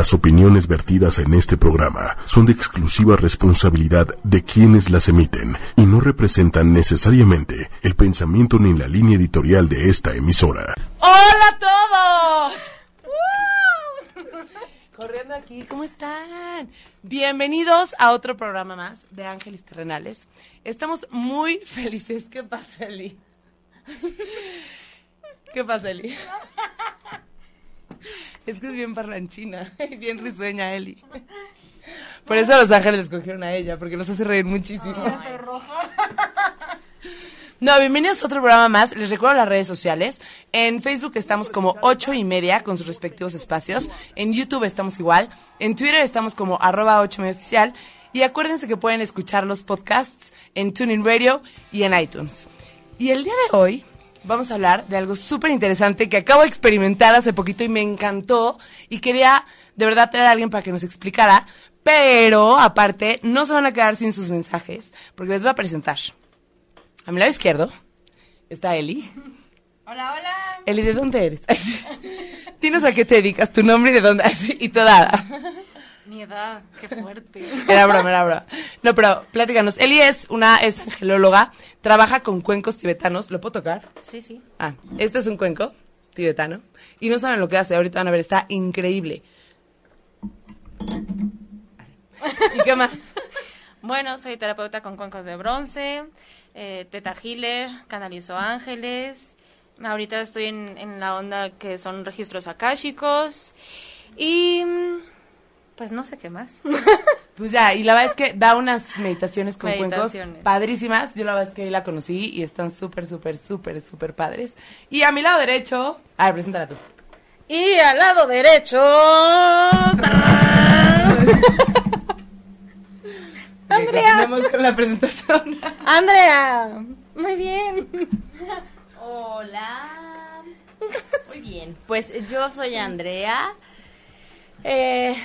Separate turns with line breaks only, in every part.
Las opiniones vertidas en este programa son de exclusiva responsabilidad de quienes las emiten y no representan necesariamente el pensamiento ni la línea editorial de esta emisora.
¡Hola a todos! Corriendo aquí, ¿cómo están? Bienvenidos a otro programa más de Ángeles Terrenales. Estamos muy felices. ¿Qué pasa, Eli? ¿Qué pasa, Eli? Es que es bien parlanchina y bien risueña, Eli. Por eso los ángeles escogieron a ella, porque nos hace reír muchísimo.
Estoy roja.
No, bienvenidos a otro programa más. Les recuerdo las redes sociales. En Facebook estamos como ocho y media con sus respectivos espacios. En YouTube estamos igual. En Twitter estamos como arroba ocho media oficial. Y acuérdense que pueden escuchar los podcasts en Tuning Radio y en iTunes. Y el día de hoy vamos a hablar de algo súper interesante que acabo de experimentar hace poquito y me encantó. Y quería de verdad traer a alguien para que nos explicara. Pero aparte, no se van a quedar sin sus mensajes porque les voy a presentar. A mi lado izquierdo está Eli.
Hola, hola.
Eli, ¿de dónde eres? Dinos a qué te dedicas, tu nombre y de dónde. Y toda.
Mi edad, qué fuerte.
Era broma, era broma. No, pero platícanos. Eli es una es angelóloga, trabaja con cuencos tibetanos. ¿Lo puedo tocar?
Sí, sí.
Ah, este es un cuenco tibetano. Y no saben lo que hace, ahorita van a ver, está increíble. ¿Y qué más?
Bueno, soy terapeuta con cuencos de bronce, eh, teta healer, canalizo ángeles. Ahorita estoy en, en la onda que son registros akáshicos. Y. Pues no sé qué más.
Pues ya, y la verdad es que da unas meditaciones con cuencos
Meditaciones.
padrísimas. Yo la verdad es que ahí la conocí y están súper, súper, súper, súper padres. Y a mi lado derecho... A ver, preséntala tú.
y al lado derecho. Andrea.
Con la presentación.
Andrea. Muy bien.
Hola. Muy bien. Pues yo soy Andrea. Eh,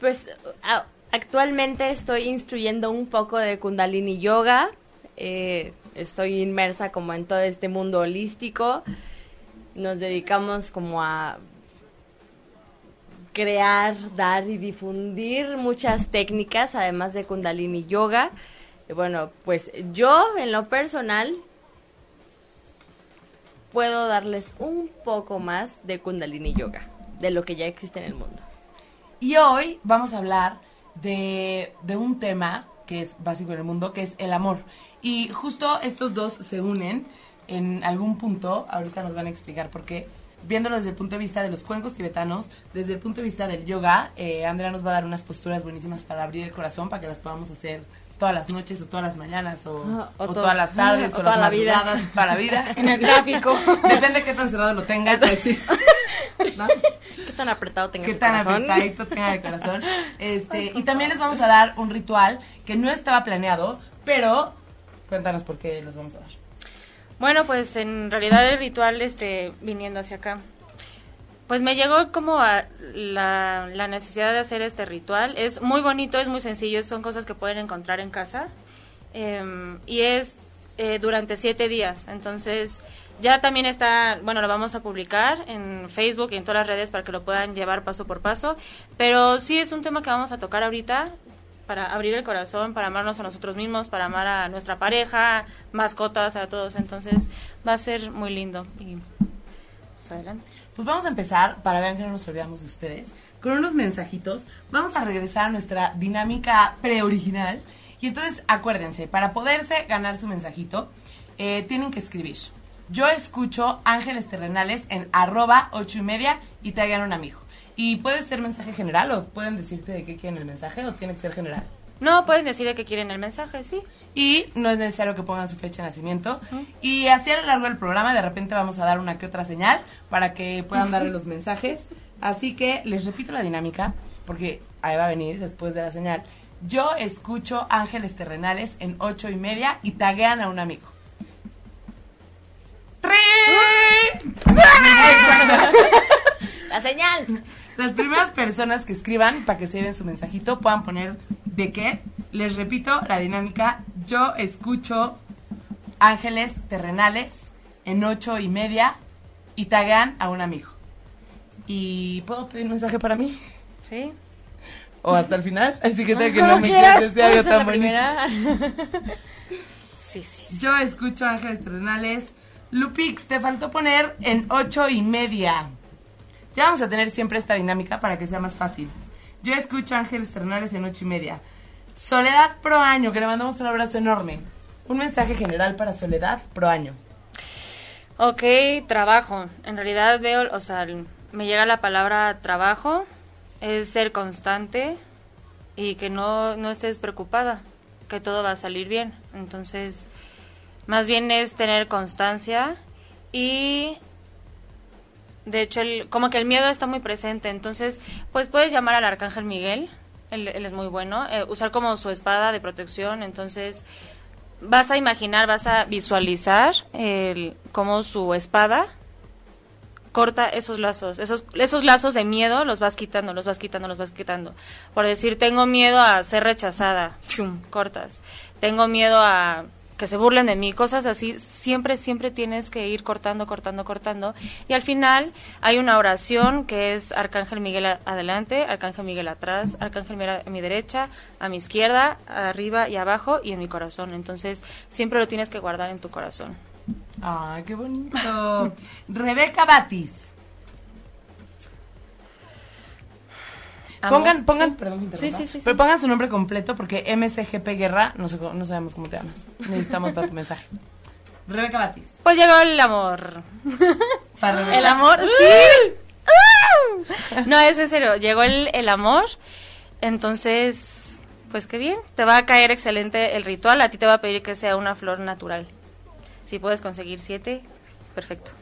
pues actualmente estoy instruyendo un poco de Kundalini Yoga. Eh, estoy inmersa como en todo este mundo holístico. Nos dedicamos como a crear, dar y difundir muchas técnicas, además de Kundalini Yoga. Y bueno, pues yo en lo personal puedo darles un poco más de Kundalini Yoga, de lo que ya existe en el mundo.
Y hoy vamos a hablar de, de un tema que es básico en el mundo, que es el amor. Y justo estos dos se unen en algún punto, ahorita nos van a explicar por qué, viéndolo desde el punto de vista de los cuencos tibetanos, desde el punto de vista del yoga, eh, Andrea nos va a dar unas posturas buenísimas para abrir el corazón, para que las podamos hacer todas las noches o todas las mañanas o,
Ah, o
o
to-
todas las tardes
o
o,
toda
las
la vida.
toda la vida.
En el tráfico.
Depende de qué tan cerrado lo tengas. ¿No?
¿Qué tan apretado tenga
qué
su
tan
corazón?
apretadito tenga el corazón. Este, y también les vamos a dar un ritual que no estaba planeado, pero cuéntanos por qué los vamos a dar.
Bueno, pues en realidad el ritual, este, viniendo hacia acá, pues me llegó como a la, la necesidad de hacer este ritual. Es muy bonito, es muy sencillo, son cosas que pueden encontrar en casa. Em, y es eh, durante siete días. Entonces, ya también está, bueno, lo vamos a publicar en Facebook y en todas las redes para que lo puedan llevar paso por paso. Pero sí es un tema que vamos a tocar ahorita para abrir el corazón, para amarnos a nosotros mismos, para amar a nuestra pareja, mascotas, a todos. Entonces, va a ser muy lindo. Y, pues adelante.
Pues vamos a empezar, para ver que no nos olvidamos de ustedes, con unos mensajitos. Vamos a regresar a nuestra dinámica preoriginal. Y entonces, acuérdense, para poderse ganar su mensajito, eh, tienen que escribir. Yo escucho Ángeles Terrenales en arroba ocho y media y te hagan un amigo. Y puede ser mensaje general o pueden decirte de qué quieren el mensaje o tiene que ser general.
No, pueden decir de qué quieren el mensaje, sí.
Y no es necesario que pongan su fecha de nacimiento. Y así a lo largo del programa de repente vamos a dar una que otra señal para que puedan darle los mensajes. Así que les repito la dinámica, porque ahí va a venir después de la señal. Yo escucho Ángeles Terrenales en ocho y media y taguean a un amigo.
La señal.
Las primeras personas que escriban para que se lleven su mensajito puedan poner de qué. Les repito la dinámica. Yo escucho Ángeles Terrenales en ocho y media y taguean a un amigo. ¿Y puedo pedir un mensaje para mí?
¿Sí?
¿O hasta el final? Así que tal que no me
quieras,
quieres decir algo
vamos a la
tan bonito.
primera.
Sí, sí.
Yo escucho Ángeles Terrenales. Lupix, te faltó poner en ocho y media. Ya vamos a tener siempre esta dinámica para que sea más fácil. Yo escucho Ángeles Terrenales en ocho y media. Soledad Pro Año, que le mandamos un abrazo enorme. Un mensaje general para Soledad Pro Año.
Ok, trabajo. En realidad veo, o sea, me llega la palabra trabajo, es ser constante y que no, no estés preocupada, que todo va a salir bien. Entonces, más bien es tener constancia y de hecho el, como que el miedo está muy presente. Entonces, pues puedes llamar al arcángel Miguel, él, es muy bueno, eh, usar como su espada de protección. Entonces, vas a imaginar, vas a visualizar el, cómo su espada corta esos lazos, esos, esos lazos de miedo los vas quitando, los vas quitando, los vas quitando. Por decir, tengo miedo a ser rechazada, cortas. Tengo miedo a que se burlen de mí, cosas así, siempre, siempre tienes que ir cortando, cortando, cortando. Y al final hay una oración que es Arcángel Miguel adelante, Arcángel Miguel atrás, Arcángel Miguel a mi derecha, a mi izquierda, arriba y abajo y en mi corazón. Entonces, siempre lo tienes que guardar en tu corazón.
Ay, qué bonito. Rebeca Batis. Pongan, pongan,
Sí.
perdón
Sí, sí,
pero pongan su nombre completo porque MSGP Guerra, no, sé, cómo- no sabemos cómo te llamas. Necesitamos para tu mensaje. Rebeca Batis.
Pues llegó el amor.
Para Rebeca.
El amor, sí. No, es en serio, llegó el, el amor, entonces, pues qué bien, te va a caer excelente el ritual, a ti te va a pedir que sea una flor natural. Si puedes conseguir siete, perfecto.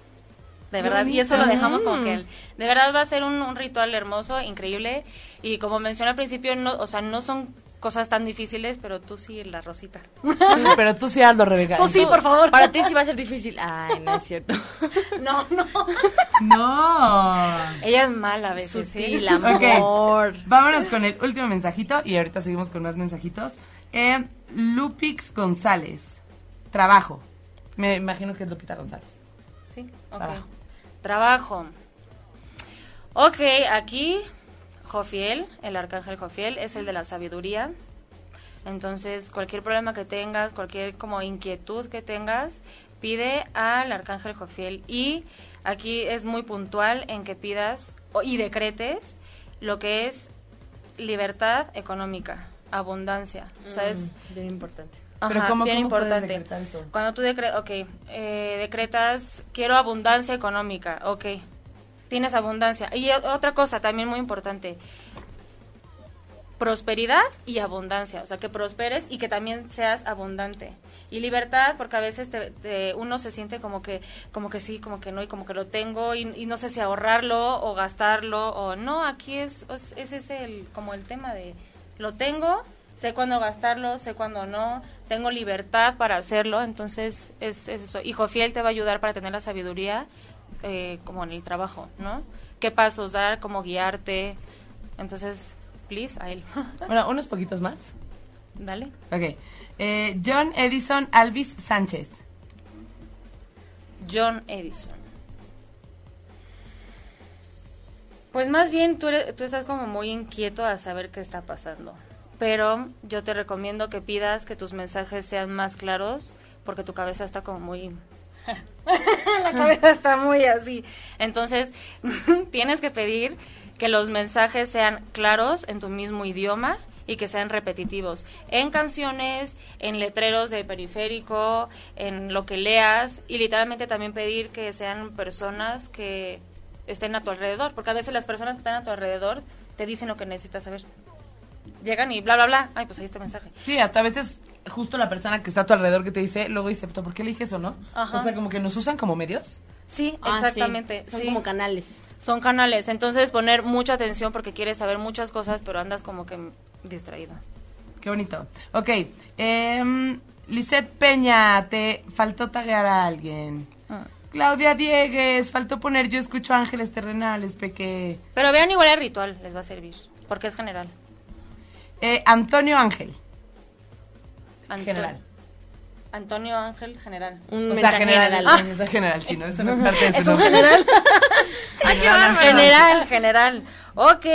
De verdad, y eso lo dejamos como que el- de verdad va a ser un, un ritual hermoso, increíble, y como mencioné al principio, no, o sea, no son cosas tan difíciles, pero tú sí la rosita.
Sí, pero tú sí hazlo, Rebeca.
Tú sí, por favor.
Para ti sí va a ser difícil. Ay, no es cierto.
No, no.
No.
Ella es mala a veces. ¿eh?
Sutil,
Ok.
amor.
Vámonos con el último mensajito y ahorita seguimos con más mensajitos. Eh, Lupix González. Trabajo. Me imagino que es Lupita González.
Sí, ok.
Trabajo.
Trabajo. Ok, aquí Jofiel, el arcángel Jofiel, es el de la sabiduría. Entonces, cualquier problema que tengas, cualquier como inquietud que tengas, pide al arcángel Jofiel. Y aquí es muy puntual en que pidas y decretes lo que es libertad económica, abundancia. O sea, es
Mm, Bien importante.
Pero
Ajá,
¿cómo-
bien
cómo
importante.
eso?
Cuando tú decretas, ok, eh, decretas, quiero abundancia económica, ok, tienes abundancia. Y otra cosa también muy importante, prosperidad y abundancia, o sea, que prosperes y que también seas abundante. Y libertad, porque a veces te- te- uno se siente como que, como que sí, como que no, y como que lo tengo, y, y no sé si ahorrarlo o gastarlo, o no, aquí es, es, ese es el, como el tema de, lo tengo, sé cuándo gastarlo, sé cuándo no, tengo libertad para hacerlo, entonces es, es eso. Hijo fiel te va a ayudar para tener la sabiduría eh, como en el trabajo, ¿no? ¿Qué pasos dar, cómo guiarte? Entonces, please, a él.
Bueno, unos poquitos más.
Dale.
Ok. Eh, John Edison Alvis Sánchez.
John Edison. Pues más bien tú, eres- tú estás como muy inquieto a saber qué está pasando. Pero yo te recomiendo que pidas que tus mensajes sean más claros porque tu cabeza está como muy... La cabeza está muy así. Entonces, tienes que pedir que los mensajes sean claros en tu mismo idioma y que sean repetitivos en canciones, en letreros de periférico, en lo que leas y literalmente también pedir que sean personas que estén a tu alrededor, porque a veces las personas que están a tu alrededor te dicen lo que necesitas saber. Llegan y bla, bla, bla. Ay, pues ahí está el mensaje.
Sí, hasta a veces justo la persona que está a tu alrededor que te dice, luego dice, "¿Pero ¿por qué le dije eso, no?
Ajá.
O sea, como que nos usan como medios.
Sí,
Ah, sí.
exactamente.
Son
sí.
como canales.
Son canales, entonces poner mucha atención porque quieres saber muchas cosas, pero andas como que distraído.
Qué bonito. Ok. Eh, Lisette Peña, te faltó taguear a alguien.
Ah.
Claudia Diegues, faltó poner yo escucho ángeles terrenales, peque.
Pero vean igual el ritual, les va a servir, porque es general.
Eh, Antonio Ángel.
Anto-
General.
Antonio Ángel, general.
Un
o sea, general.
general.
Ah, mensaje general, sí, no, eso no es parte de
¿Es un general?
General,
General, general. Ok.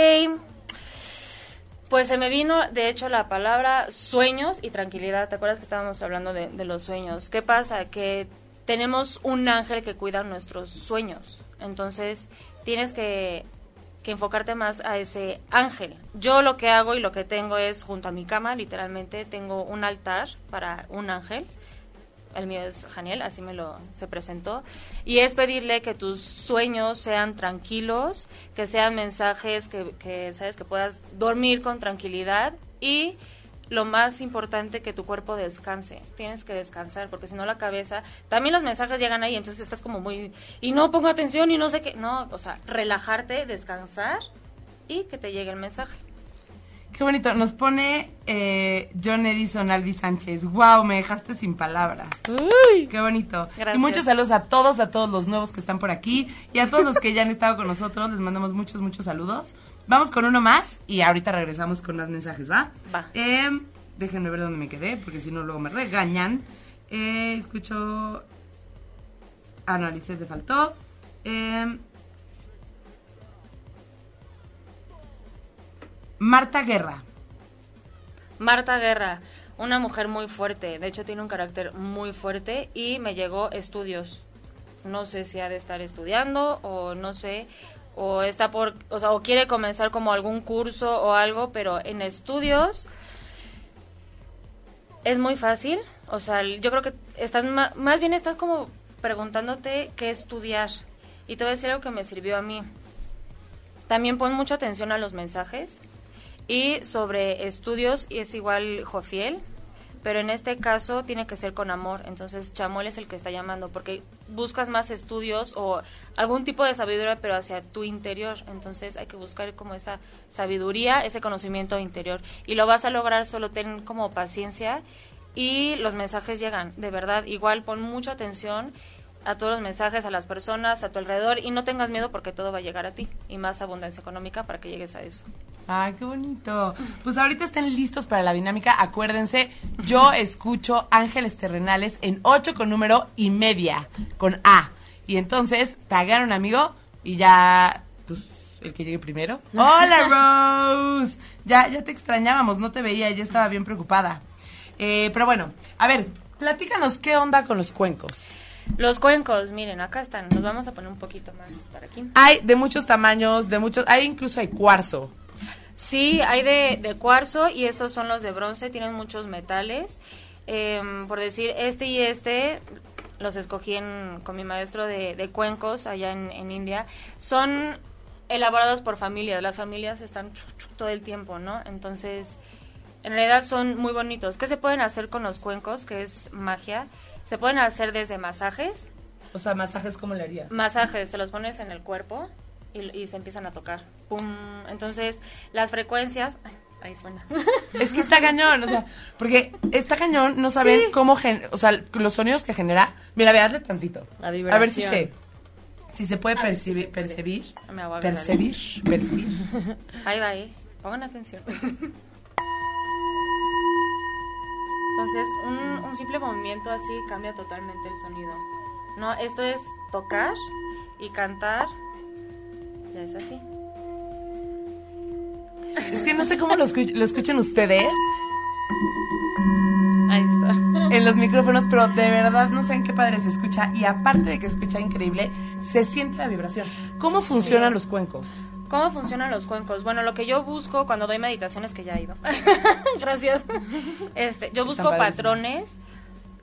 Pues se me vino, de hecho, la palabra sueños y tranquilidad. ¿Te acuerdas que estábamos hablando de, de los sueños? ¿Qué pasa? Que tenemos un ángel que cuida nuestros sueños. Entonces, tienes que, que enfocarte más a ese ángel. Yo lo que hago y lo que tengo es, junto a mi cama, literalmente, tengo un altar para un ángel. El mío es Janiel, así me lo se presentó, y es pedirle que tus sueños sean tranquilos, que sean mensajes que, que sabes que puedas dormir con tranquilidad y lo más importante que tu cuerpo descanse. Tienes que descansar porque si no la cabeza, también los mensajes llegan ahí, entonces estás como muy y no pongo atención y no sé qué, no, o sea, relajarte, descansar y que te llegue el mensaje.
Qué bonito. Nos pone eh, John Edison Albi Sánchez. Wow, me dejaste sin palabras.
Uy.
Qué bonito.
Gracias.
Y muchos saludos a todos, a todos los nuevos que están por aquí y a todos los que ya han estado con nosotros. Les mandamos muchos, muchos saludos. Vamos con uno más y ahorita regresamos con más mensajes, ¿va?
Va.
Em, déjenme ver dónde me quedé, porque si no luego me regañan. Eh, escucho... No, Alicia te faltó. Em, Marta Guerra.
Marta Guerra, una mujer muy fuerte, de hecho tiene un carácter muy fuerte y me llegó estudios. No sé si ha de estar estudiando o no sé, o está por, o sea, o quiere comenzar como algún curso o algo, pero en estudios es muy fácil, o sea, yo creo que estás ma- más bien estás como preguntándote qué estudiar. Y te voy a decir algo que me sirvió a mí. También pon mucha atención a los mensajes y sobre estudios y es igual Jofiel, pero en este caso tiene que ser con amor. Entonces Chamuel es el que está llamando porque buscas más estudios o algún tipo de sabiduría pero hacia tu interior. Entonces hay que buscar como esa sabiduría, ese conocimiento interior y lo vas a lograr solo ten como paciencia y los mensajes llegan, de verdad. Igual pon mucha atención a todos los mensajes, a las personas, a tu alrededor y no tengas miedo porque todo va a llegar a ti y más abundancia económica para que llegues a eso.
Ay, qué bonito. Pues ahorita estén listos para la dinámica. Acuérdense, yo escucho Ángeles Terrenales en 8 con número y media, con A. Y entonces, taguear a un amigo y ya, pues, el que llegue primero. Hola, Rose. Ya, ya te extrañábamos, no te veía, ya estaba bien preocupada. Eh, pero bueno, a ver, platícanos qué onda con los cuencos.
Los cuencos, miren, acá están. Nos vamos a poner un poquito más para aquí.
Hay de muchos tamaños, de muchos, hay incluso hay cuarzo.
Sí, hay de, de cuarzo y estos son los de bronce, tienen muchos metales. Em, por decir, este y este los escogí en- con mi maestro de, de cuencos allá en, en India. Son elaborados por familias, las familias están todo el tiempo, ¿no? Entonces, en realidad son muy bonitos. ¿Qué se pueden hacer con los cuencos? Que es magia. Se pueden hacer desde masajes,
O sea, masajes como le harías.
masajes, te los pones en el cuerpo y, y se empiezan a tocar. Pum. Entonces, las frecuencias. ay, ahí suena.
Es que está cañón, o sea, porque está cañón, no saben cómo, gen- o sea, los sonidos que genera. Mira, ve, hazle tantito.
La
A ver si se, si se puede
A ver si
percibir, percibir,
Me voy a ver,
percibir, percibir.
Ahí va, ahí. Pongan atención. Entonces, un, un simple movimiento así cambia totalmente el sonido. No, esto es tocar y cantar. Ya es así.
Es que no sé cómo lo, escu- lo escuchan ustedes
Ahí está.
en los micrófonos, pero de verdad no saben qué padre se escucha. Y aparte de que escucha increíble, se siente la vibración. ¿Cómo funcionan los cuencos?
¿Cómo funcionan los cuencos? Bueno, lo que yo busco cuando doy meditaciones, que ya he ido. Gracias. Este, yo busco patrones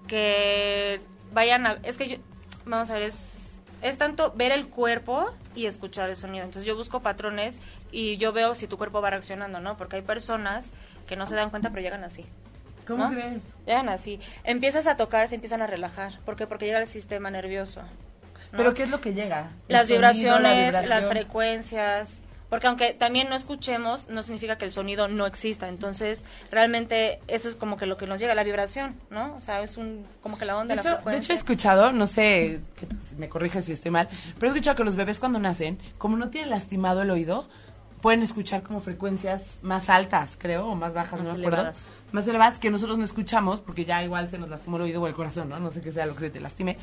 que vayan a... Es que yo... Vamos a ver, es, es tanto ver el cuerpo y escuchar el sonido. Entonces yo busco patrones y yo veo si tu cuerpo va reaccionando, ¿no? Porque hay personas que no se dan cuenta pero llegan así.
¿Cómo
¿No?
crees?
Llegan así. Empiezas a tocar, se empiezan a relajar. ¿Por qué? Porque llega el sistema nervioso. ¿No?
¿Pero qué es lo que llega? ¿El
las
sonido, la
vibraciones, las frecuencias, porque aunque también no escuchemos, no significa que el sonido no exista. Entonces, realmente eso es como que lo que nos llega, la vibración, ¿no? O sea, es un como que la onda,
De
la
hecho, de
frecuencia.
hecho, he escuchado, no sé, que me corrige si estoy mal, pero he escuchado que los bebés cuando nacen, como no tienen lastimado el oído, pueden escuchar como frecuencias más altas, creo, o más bajas,
Más
no me acuerdo.
elevadas.
Más elevadas que nosotros no escuchamos, porque ya igual se nos lastimó el oído o el corazón, ¿no? No sé qué sea lo que se te lastime.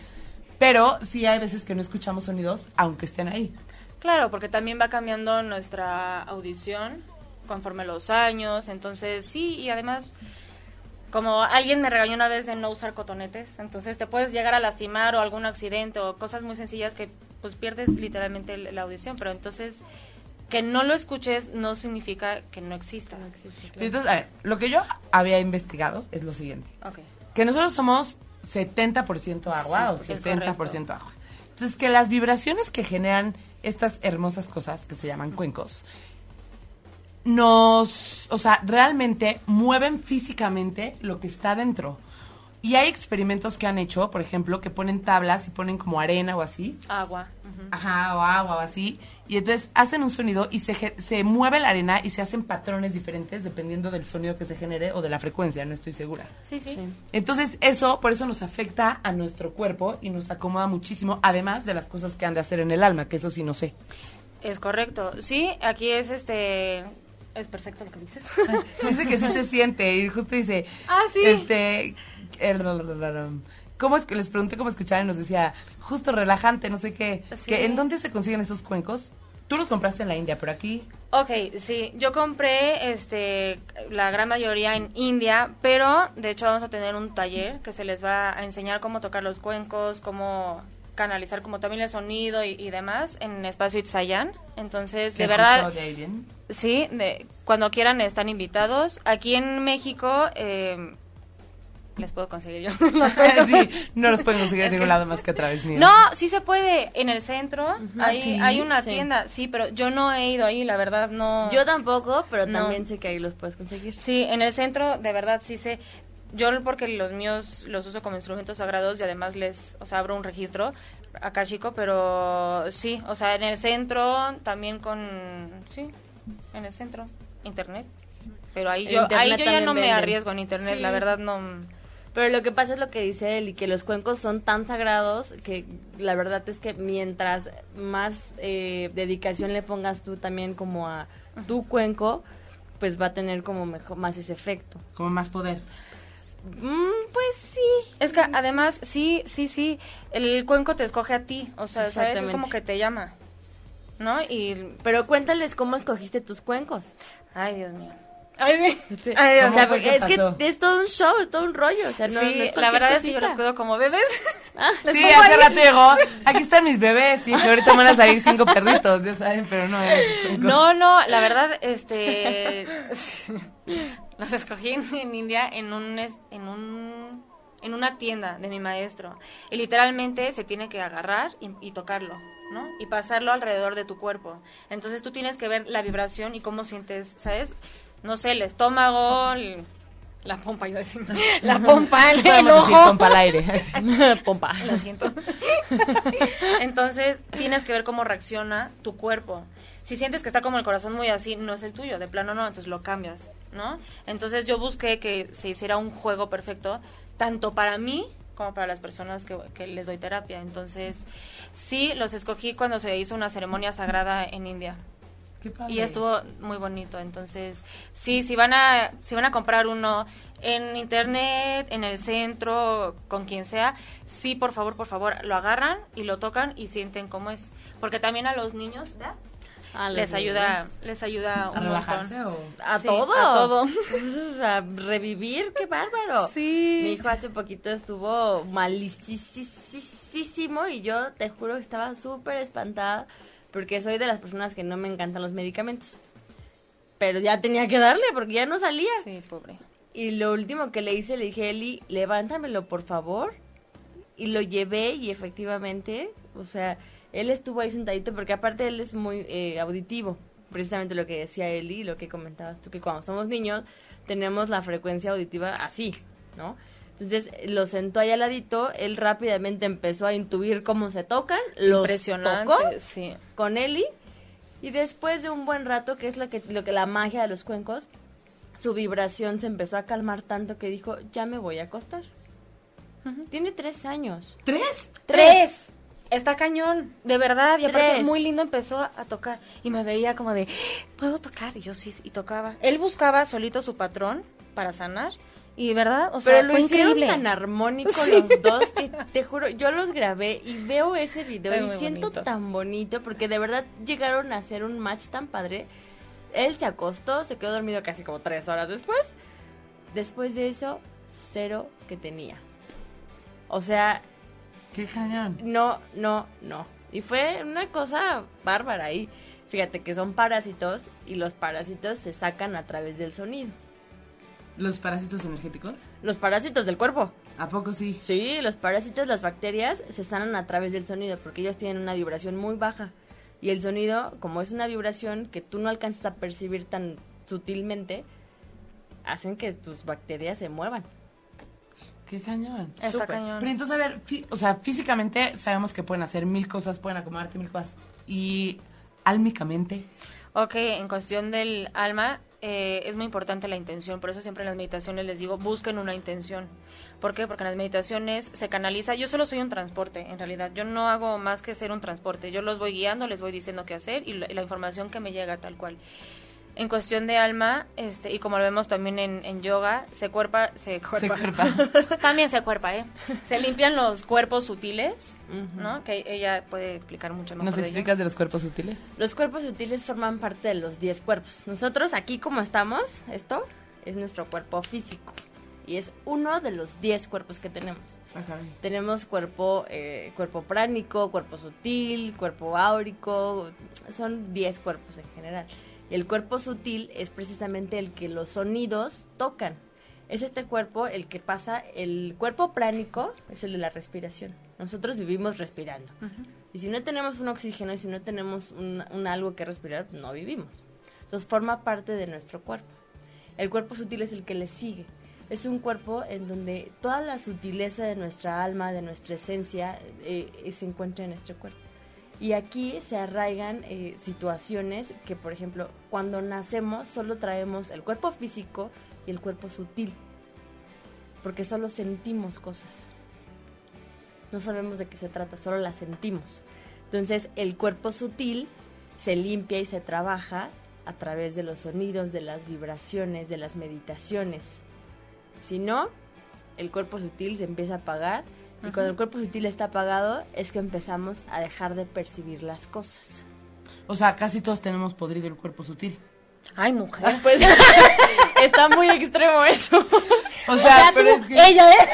Pero sí hay veces que no escuchamos sonidos, aunque estén ahí.
Claro, porque también va cambiando nuestra audición conforme los años, entonces sí, y además como alguien me regañó una vez de no usar cotonetes, entonces te puedes llegar a lastimar o algún accidente o cosas muy sencillas que pues pierdes literalmente la audición, pero entonces que no lo escuches no significa que no exista. No existe,
Entonces, a ver, lo que yo había investigado es lo siguiente. Que nosotros somos 70% agua o 60% agua. Entonces, que las vibraciones que generan estas hermosas cosas que se llaman cuencos, nos, o sea, realmente mueven físicamente lo que está dentro. Y hay experimentos que han hecho, por ejemplo, que ponen tablas y ponen como arena o así.
Agua.
Ajá, o agua o así. Y entonces hacen un sonido y se, se mueve la arena y se hacen patrones diferentes dependiendo del sonido que se genere o de la frecuencia, no estoy segura.
Sí, sí.
Entonces eso, por eso nos afecta a nuestro cuerpo y nos acomoda muchísimo, además de las cosas que han de hacer en el alma, que eso sí no sé.
Es correcto. Sí, aquí es este es perfecto lo que dices.
dice que sí se siente y justo dice,
ah, sí.
Este, ¿Cómo es que les pregunté cómo escuchaban y nos decía, justo relajante, no sé qué, que en dónde se consiguen esos cuencos? Tú los compraste en la India, pero aquí.
Ok, sí, yo compré este la gran mayoría en India, pero de hecho vamos a tener un taller que se les va a enseñar cómo tocar los cuencos, cómo canalizar como también el sonido y, demás en espacio Itzayan. Entonces, de verdad,
de
sí, de, cuando quieran están invitados. Aquí en México eh, les puedo conseguir yo
sí, no los pueden conseguir en ningún lado más que a través mío.
No, sí se puede. En el centro hay, hay una tienda, sí, pero yo no he ido ahí, la verdad no.
Yo tampoco, pero también sé que ahí los puedes conseguir.
Sí, en el centro de verdad sí sé. Yo porque los míos los uso como instrumentos sagrados y además les, o sea, abro un registro acá chico, pero sí, o sea, en el centro también con, sí, en el centro, internet. Pero ahí yo, ahí yo ya no me arriesgo en internet, la verdad no
pero lo que pasa es lo que dice él y que los cuencos son tan sagrados que la verdad es que mientras más eh, dedicación le pongas tú también como a tu cuenco, pues va a tener como mejor, más ese efecto.
Como más poder.
Mm, pues sí. Es que además, sí, sí, sí, el cuenco te escoge a ti, o sea, ¿sabes? Es como que te llama, ¿no? Y...
Pero cuéntales cómo escogiste tus cuencos.
Ay, Dios mío.
Ay, sí. es que es todo un show, es todo un rollo. O sea, no,
sí, la verdad es que yo los cuido como bebés.
Ah, sí, hace rato llegó, aquí están mis bebés, y ahorita van a salir cinco perritos, ya saben, pero no.
No, no, la verdad, este, los escogí en, India en un, en un, en una tienda de mi maestro. Y literalmente se tiene que agarrar y, y tocarlo. ¿no? Y pasarlo alrededor de tu cuerpo. Entonces tú tienes que ver la vibración y cómo sientes, ¿sabes? No sé, el estómago, la pompa, yo decía, la pompa, el, el ojo.
pompa al aire.
pompa. Lo siento. Entonces, tienes que ver cómo reacciona tu cuerpo. Si sientes que está como el corazón muy así, no es el tuyo, de plano no, entonces lo cambias, ¿no? Entonces yo busqué que se hiciera un juego perfecto, tanto para mí como para las personas que, que les doy terapia. Entonces, sí, los escogí cuando se hizo una ceremonia sagrada en India. Y estuvo muy bonito. Entonces, sí, si van a, si van a comprar uno en internet, en el centro, con quien sea, sí, por favor, por favor, lo agarran y lo tocan y sienten cómo es. Porque también a los niños, les ayuda les ayuda
un relajarse o
a todo.
a todo.
A revivir qué bárbaro.
Sí.
Mi hijo hace poquito estuvo malísimo y yo te juro que estaba súper espantada porque soy de las personas que no me encantan los medicamentos. Pero ya tenía que darle porque ya no salía.
Sí, pobre.
Y lo último que le hice, le dije, Eli, levántamelo por favor. Y lo llevé y efectivamente, o sea, él estuvo ahí sentadito porque aparte él es muy eh, auditivo. Precisamente lo que decía Eli, lo que comentabas tú, que cuando somos niños tenemos la frecuencia auditiva así, ¿no? Entonces lo sentó ahí al ladito, él rápidamente empezó a intuir cómo se tocan, los tocó
sí.
con Eli y después de un buen rato, que es lo que, lo que la magia de los cuencos, su vibración se empezó a calmar tanto que dijo, ya me voy a acostar. Tiene tres años.
¿Tres?
¡Tres! Está cañón, de verdad. Y aparte, muy lindo empezó a tocar. Y me veía como de, ¿puedo tocar? Y yo sí, y tocaba. Él buscaba solito su patrón para sanar y verdad, o sea,
Pero lo hicieron tan armónico los dos que te juro, yo los grabé y veo ese video y siento tan bonito porque de verdad llegaron a hacer un match tan padre. él se acostó, se quedó dormido casi como tres horas después. Después de eso, cero que tenía. O sea,
Qué cañón.
no, no, no. Y fue una cosa bárbara ahí. Fíjate que son parásitos y los parásitos se sacan a través del sonido.
¿Los parásitos energéticos?
Los parásitos del cuerpo.
¿A poco sí?
Sí, los parásitos, las bacterias, se sanan a través del sonido porque ellas tienen una vibración muy baja. Y el sonido, como es una vibración que tú no alcanzas a percibir tan sutilmente, hacen que tus bacterias se muevan.
Qué cañón.
Está
Súper.
cañón.
Pero entonces, a ver, fí- o sea, físicamente sabemos que pueden hacer mil cosas, pueden acomodarte mil cosas. Y álmicamente,
Ok, en cuestión del alma, eh, es muy importante la intención. Por eso siempre en las meditaciones les digo, busquen una intención. ¿Por qué? Porque en las meditaciones se canaliza. Yo solo soy un transporte, en realidad. Yo no hago más que ser un transporte. Yo los voy guiando, les voy diciendo qué hacer y la, y la información que me llega tal cual. En cuestión de alma, este, y como lo vemos también en, en yoga, se cuerpa, se cuerpa.
cuerpa.
también se cuerpa, ¿eh? Se limpian los cuerpos sutiles, ¿no? Que ella puede explicar mucho mejor
¿nos
de
explicas de los cuerpos sutiles?
Los cuerpos sutiles forman parte de los 10 cuerpos. Nosotros aquí como estamos, esto es nuestro cuerpo físico. Y es uno de los 10 cuerpos que tenemos.
Caray.
Tenemos cuerpo, eh, cuerpo pránico, cuerpo sutil, cuerpo áurico, son 10 cuerpos en general. El cuerpo sutil es precisamente el que los sonidos tocan. Es este cuerpo el que pasa, el cuerpo pránico es el de la respiración. Nosotros vivimos respirando. Y si no tenemos un oxígeno y si no tenemos un, un algo que respirar, no vivimos. Entonces forma parte de nuestro cuerpo. El cuerpo sutil es el que le sigue. Es un cuerpo en donde toda la sutileza de nuestra alma, de nuestra esencia, eh, se encuentra en nuestro cuerpo. Y aquí se arraigan eh, situaciones que, por ejemplo, cuando nacemos solo traemos el cuerpo físico y el cuerpo sutil. Porque solo sentimos cosas. No sabemos de qué se trata, solo las sentimos. Entonces, el cuerpo sutil se limpia y se trabaja a través de los sonidos, de las vibraciones, de las meditaciones. Si no, el cuerpo sutil se empieza a apagar y cuando el cuerpo sutil está apagado es que empezamos a dejar de percibir las cosas.
O sea, casi todos tenemos podrido el cuerpo sutil.
Ay, mujer.
Pues está muy extremo eso.
O sea, pero es que...
Ella es.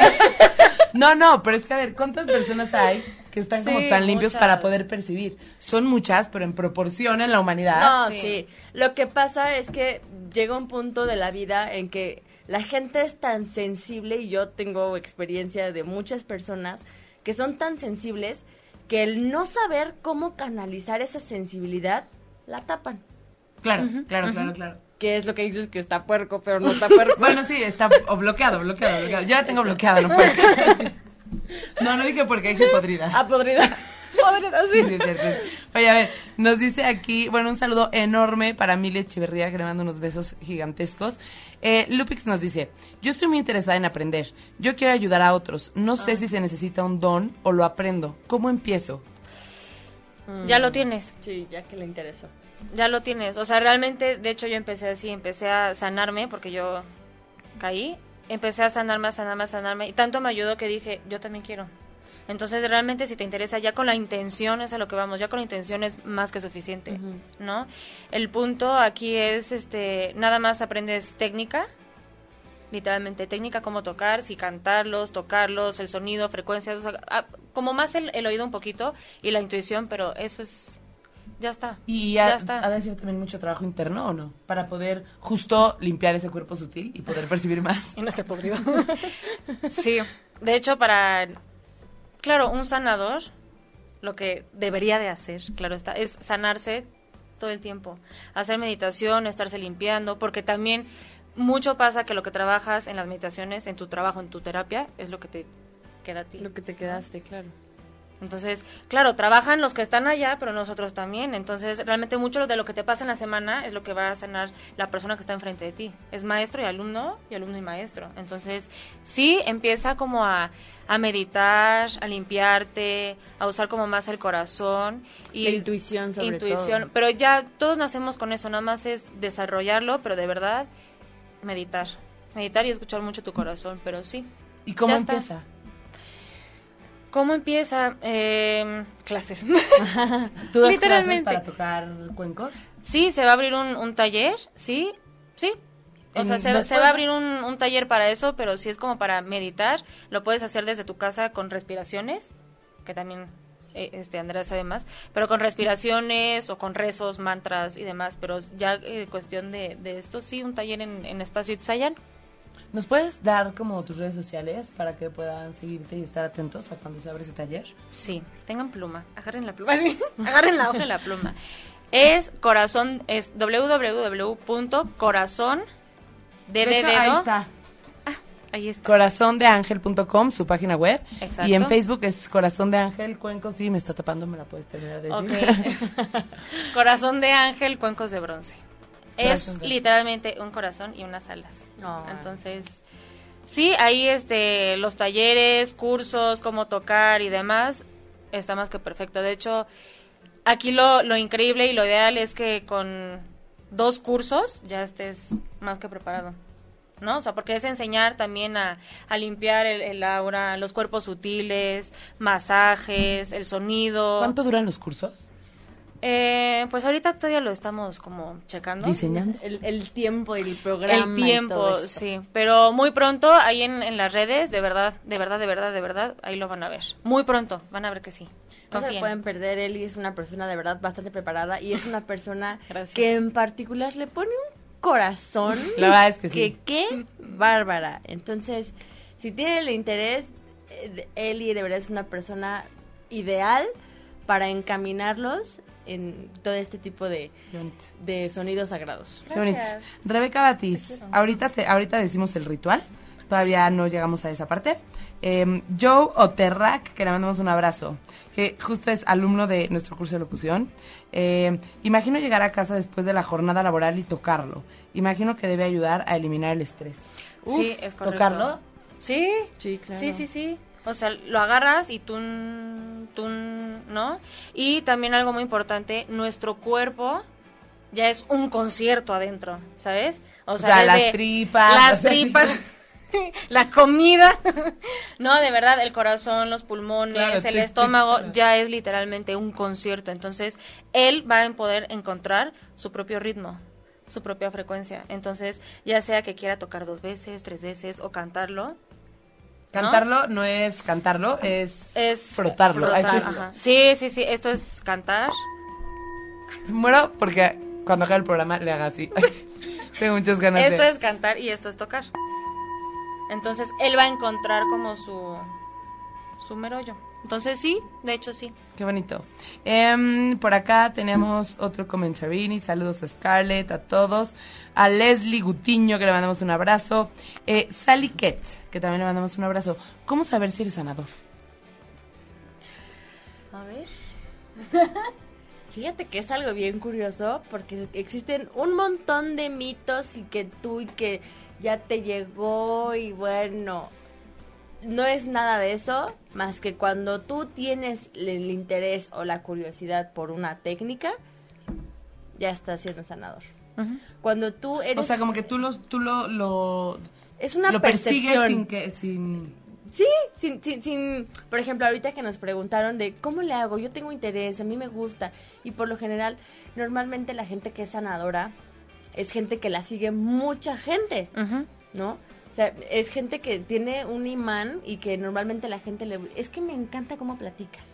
No, no, pero es que a ver, ¿cuántas personas hay que están como tan limpios
muchas.
para poder percibir? Son muchas, pero en proporción en la humanidad.
No,
Sí.
sí. Lo que pasa es que llega un punto de la vida en que la gente es tan sensible y yo tengo experiencia de muchas personas que son tan sensibles que el no saber cómo canalizar esa sensibilidad la tapan.
Claro, claro, claro, claro.
Que es lo que dices que está puerco, pero no está puerco.
Bueno, sí, está o bloqueado, bloqueado, bloqueado. Yo la tengo bloqueada, no puedo. No, no dije porque dije podrida.
Ah, podrida. Podrida,
Sí,
sí.
sí, es cierto. Oye, a ver, nos dice aquí, bueno, un saludo enorme para Mili Echeverría, que le mando unos besos gigantescos. Eh, Lupix nos dice, yo estoy muy interesada en aprender. Yo quiero ayudar a otros. No sé si se necesita un don o lo aprendo. ¿Cómo empiezo?
Ya lo tienes.
Sí, ya que le interesó.
Ya lo tienes. O sea, realmente, de hecho, yo empecé así, empecé a sanarme porque yo caí. Empecé a sanarme, a sanarme, a sanarme. Y tanto me ayudó que dije, yo también quiero. Entonces, realmente, si te interesa, ya con la intención es a lo que vamos. Ya con la intención es más que suficiente, ¿no? El punto aquí es, este, nada más aprendes técnica. Literalmente, técnica, cómo tocar, si cantarlos, tocarlos, el sonido, frecuencias, o sea, ah, como más el, el oído un poquito y la intuición, pero eso es, ya está.
Y
ya
ha,
está.
ha de ser también mucho trabajo interno, ¿o no? Para poder justo limpiar ese cuerpo sutil y poder percibir más.
Y no esté podrido. sí, de hecho para, claro, un sanador, lo que debería de hacer, claro está, es sanarse todo el tiempo. Hacer meditación, estarse limpiando, porque también mucho pasa que lo que trabajas en las meditaciones, en tu trabajo, en tu terapia, es lo que te queda a ti.
Lo que te quedaste, claro.
Entonces, claro, trabajan los que están allá, pero nosotros también. Entonces, realmente mucho de lo que te pasa en la semana es lo que va a sanar la persona que está enfrente de ti. Es maestro y alumno, y alumno y maestro. Entonces, sí, empieza como a, a meditar, a limpiarte, a usar como más el corazón. Y
La intuición, sobre
intuición.
todo.
Pero ya todos nacemos con eso, nada más es desarrollarlo, pero de verdad, meditar. Meditar y escuchar mucho tu corazón, pero sí.
¿Y cómo
Ya está. ¿Cómo empieza? Eh, clases.
¿Tú das clases
Literalmente.
para tocar cuencos?
Sí, se va a abrir un, un taller, sí, sí. O sea, se,
¿nos
se va a abrir un, un taller para eso, pero si es como para meditar, lo puedes hacer desde tu casa con respiraciones, que también eh, este Andrea sabe más, pero con respiraciones o con rezos, mantras y demás, pero ya eh, cuestión de, de esto, sí, un taller en, en Espacio Itzayan.
¿Nos puedes dar como tus redes sociales para que puedan seguirte y estar atentos a cuando se abre ese taller?
Sí, tengan pluma, agarren la pluma, agarren la hoja y la pluma. Es corazón, es www.corazón de,
De hecho, ahí está.
Ahí está.
Corazondeangel.com, su página web.
Exacto.
Y en Facebook es Corazón de Ángel Cuencos. Sí, me está tapando, me la puedes terminar de decir.
Corazón de ángel, cuencos de bronce. Es literalmente un corazón y unas alas.
Oh.
Entonces, sí, ahí este, los talleres, cursos, cómo tocar y demás, está más que perfecto. De hecho, aquí lo, lo increíble y lo ideal es que con dos cursos ya estés más que preparado. ¿No? O sea, porque es enseñar también a, a limpiar el, el aura, los cuerpos sutiles, masajes, el sonido.
¿Cuánto duran los cursos?
Eh, pues ahorita todavía lo estamos como checando.
Diseñando.
El, el tiempo del programa.
El
y
tiempo,
todo esto.
sí. Pero muy pronto, ahí en, en las redes, de verdad, de verdad, de verdad, de verdad, ahí lo van a ver. Muy pronto, van a ver que sí.
No se pueden perder, Eli es una persona de verdad bastante preparada y es una persona que en particular le pone un corazón.
La verdad es que sí.
qué bárbara. Entonces, si tiene el interés, eh, Eli de verdad es una persona ideal para encaminarlos en todo este tipo de, de sonidos sagrados.
Rebeca Batis, ahorita, te, ahorita decimos el ritual. Todavía no llegamos a esa parte. Eh, Joe Oterrac, que le mandamos un abrazo, que justo es alumno de nuestro curso de locución. Eh, imagino llegar a casa después de la jornada laboral y tocarlo. Imagino que debe ayudar a eliminar el estrés.
Sí,
Uf,
es correcto.
¿Tocarlo?
Sí,
Sí, claro.
sí, sí, sí. O sea, lo agarras y tú, tú, ¿no? Y también algo muy importante, nuestro cuerpo ya es un concierto adentro, ¿sabes?
O sea, las tripas.
Las tripas. La comida, no, de verdad, el corazón, los pulmones,
Claro,
el estómago, ya es literalmente un concierto. Entonces, él va a poder encontrar su propio ritmo, su propia frecuencia. Entonces, ya sea que quiera tocar dos veces, tres veces o cantarlo,
Cantarlo no es cantarlo, es,
es
frotarlo.
frotar,
Ay, sí.
ajá. Sí, sí, sí, esto es cantar.
Muero porque cuando acabe el programa le haga así. Tengo muchas ganas
Esto
de...
es cantar y esto es tocar. Entonces, él va a encontrar como su su merollo. Entonces, sí, de hecho sí.
Qué bonito. Em, por acá tenemos otro comentarini. Saludos a Scarlett, a todos. A Leslie Gutiño, que le mandamos un abrazo. Eh, Sally Ket, que también le mandamos un abrazo. ¿Cómo saber si eres sanador?
A ver.
Fíjate que es algo bien curioso porque existen un montón de mitos y que tú y que ya te llegó y bueno, no es nada de eso más que cuando tú tienes el interés o la curiosidad por una técnica, ya estás siendo sanador. Cuando tú eres...
O sea, como que tú lo, tú lo, lo,
es una
lo persigues sin que... Sin...
Sí, sin, sin, sin, por ejemplo, ahorita que nos preguntaron de cómo le hago, yo tengo interés, a mí me gusta, y por lo general, normalmente la gente que es sanadora es gente que la sigue mucha gente, ¿no? Sea, es gente que tiene un imán y que normalmente la gente le... Es que me encanta cómo platicas.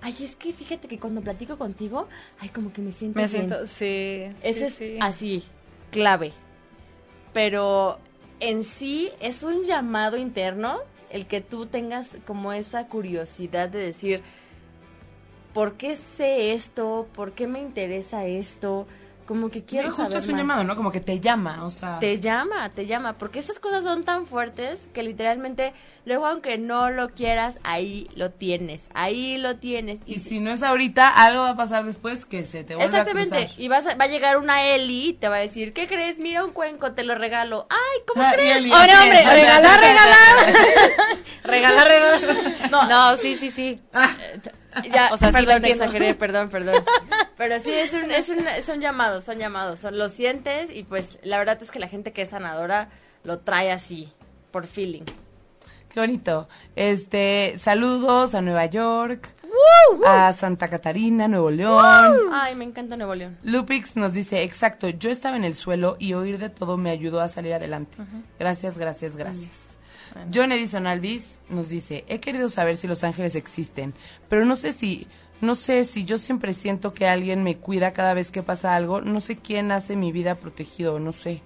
Ay, es que fíjate que cuando platico contigo, ay, como que me siento
Me
bien.
siento, sí.
Ese
sí,
es
sí.
así, clave. Pero en sí es un llamado interno el que tú tengas como esa curiosidad de decir, ¿por qué sé esto? ¿Por qué me interesa esto? Como que quiero
justo
saber
es un
más.
llamado, ¿no? Como que te llama, o sea...
Te llama, te llama, porque esas cosas son tan fuertes que literalmente, luego aunque no lo quieras, ahí lo tienes, ahí lo tienes.
Y si no es ahorita, algo va a pasar después que se te vuelve a
Exactamente.
cruzar.
Y vas a- va a llegar una Eli y te va a decir, ¿qué crees? Mira un cuenco, te lo regalo. Ay, ¿cómo
Ah,
crees?
Eli,
¡Hombre,
así
hombre!
es.
¡Regalar, regalar! regalar, regalar. No, no, sí, sí, sí.
Ya,
O sea, sí lo
perdón,
entiendo.
exageré, perdón, perdón. Pero sí, es un, es un, son llamados, son llamados. Son, lo sientes y pues la verdad es que la gente que es sanadora lo trae así, por feeling.
Qué bonito. Este, saludos a Nueva York, a Santa Catarina, Nuevo León.
Ay, me encanta Nuevo León.
Lupix nos dice, exacto, yo estaba en el suelo y oír de todo me ayudó a salir adelante. Gracias, gracias, gracias. John Edison Alvis nos dice, he querido saber si los ángeles existen, pero no sé si, no sé si yo siempre siento que alguien me cuida cada vez que pasa algo, no sé quién hace mi vida protegido, no sé.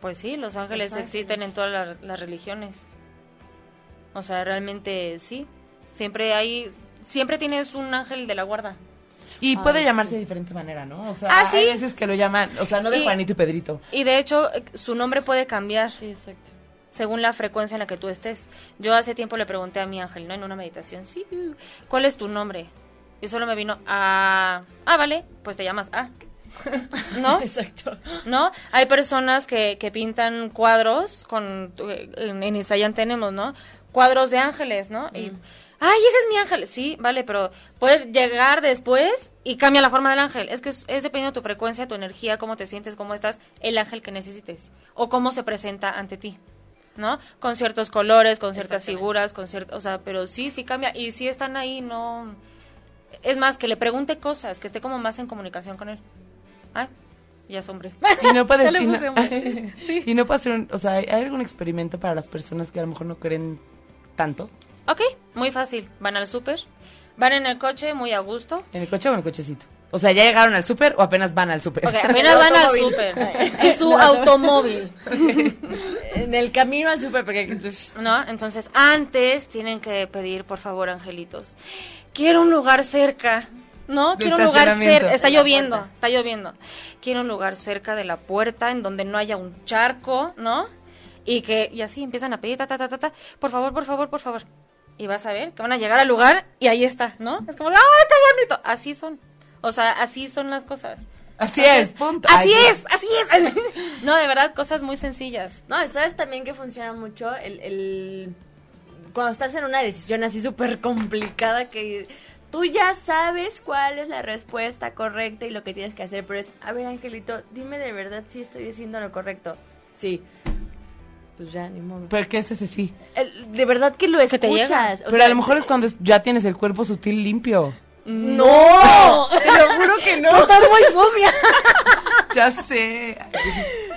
Pues sí, los ángeles,
Los ángeles.
existen en todas la- las religiones. O sea, realmente sí. Siempre hay, siempre tienes un ángel de la guarda.
Y puede llamarse de diferente manera, ¿no? O sea,
Ah, ¿sí?
hay veces que lo llaman, o sea, no de
Y-
Juanito y Pedrito.
Y de hecho, eh, su nombre puede cambiar
Sí, exacto.
Según la frecuencia en la que tú estés. Yo hace tiempo le pregunté a mi ángel, ¿no? En una meditación, sí, ¿cuál es tu nombre? Y solo me vino a... Ah, vale, pues te llamas A. ¿No?
Exacto.
¿no? Hay personas que, que pintan cuadros con en, en Isayan tenemos, ¿no? Cuadros de ángeles, ¿no? Y ay, ese es mi ángel. Sí, vale, pero puedes llegar después y cambia la forma del ángel. Es que es, es dependiendo de tu frecuencia, tu energía, cómo te sientes, cómo estás, el ángel que necesites o cómo se presenta ante ti. ¿No? Con ciertos colores, con ciertas figuras, con cierto, o sea, pero sí, sí cambia y si están ahí no es más que le pregunte cosas, que esté como más en comunicación con él. Ay, ya es hombre.
Y no
le
y no.
Sí.
y no puede ser un, o sea, ¿hay algún experimento para las personas que a lo mejor no creen tanto?
Ok, muy fácil. Van al súper, van en el coche muy a gusto.
¿En el coche o en el cochecito? O sea, ¿ya llegaron al súper o apenas van al súper?
Ok, apenas van al súper. En su automóvil.
En el camino al súper, porque...
¿No? Entonces, antes tienen que pedir, por favor, angelitos. Quiero un lugar cerca. ¿No? Quiero un lugar cerca. Está lloviendo,
puerta.
está lloviendo. Quiero un lugar cerca de la puerta en donde no haya un charco, ¿no? Y que, y así empiezan a pedir, ta, ta, ta, ta, ta. Por favor, por favor, por favor. Y vas a ver que van a llegar al lugar y ahí está, ¿no? Es como, ¡ay, qué bonito! Así son. O sea, así son las cosas.
Así es, punto.
Así
Ay,
es, así es. No, de verdad, cosas muy sencillas.
No, ¿sabes también que funciona mucho? El, el- Cuando estás en una decisión así súper complicada que tú ya sabes cuál es la respuesta correcta y lo que tienes que hacer, pero es, a ver, Angelito, dime de verdad si estoy haciendo lo correcto. Sí. Pues ya, ni modo.
¿Pero qué es ese sí?
El- de verdad que lo
te
escuchas. o
Pero
sea,
a lo mejor es cuando es- ya tienes el cuerpo sutil limpio.
¡No! Te lo juro que no.
Estás muy sucia.
Ya sé.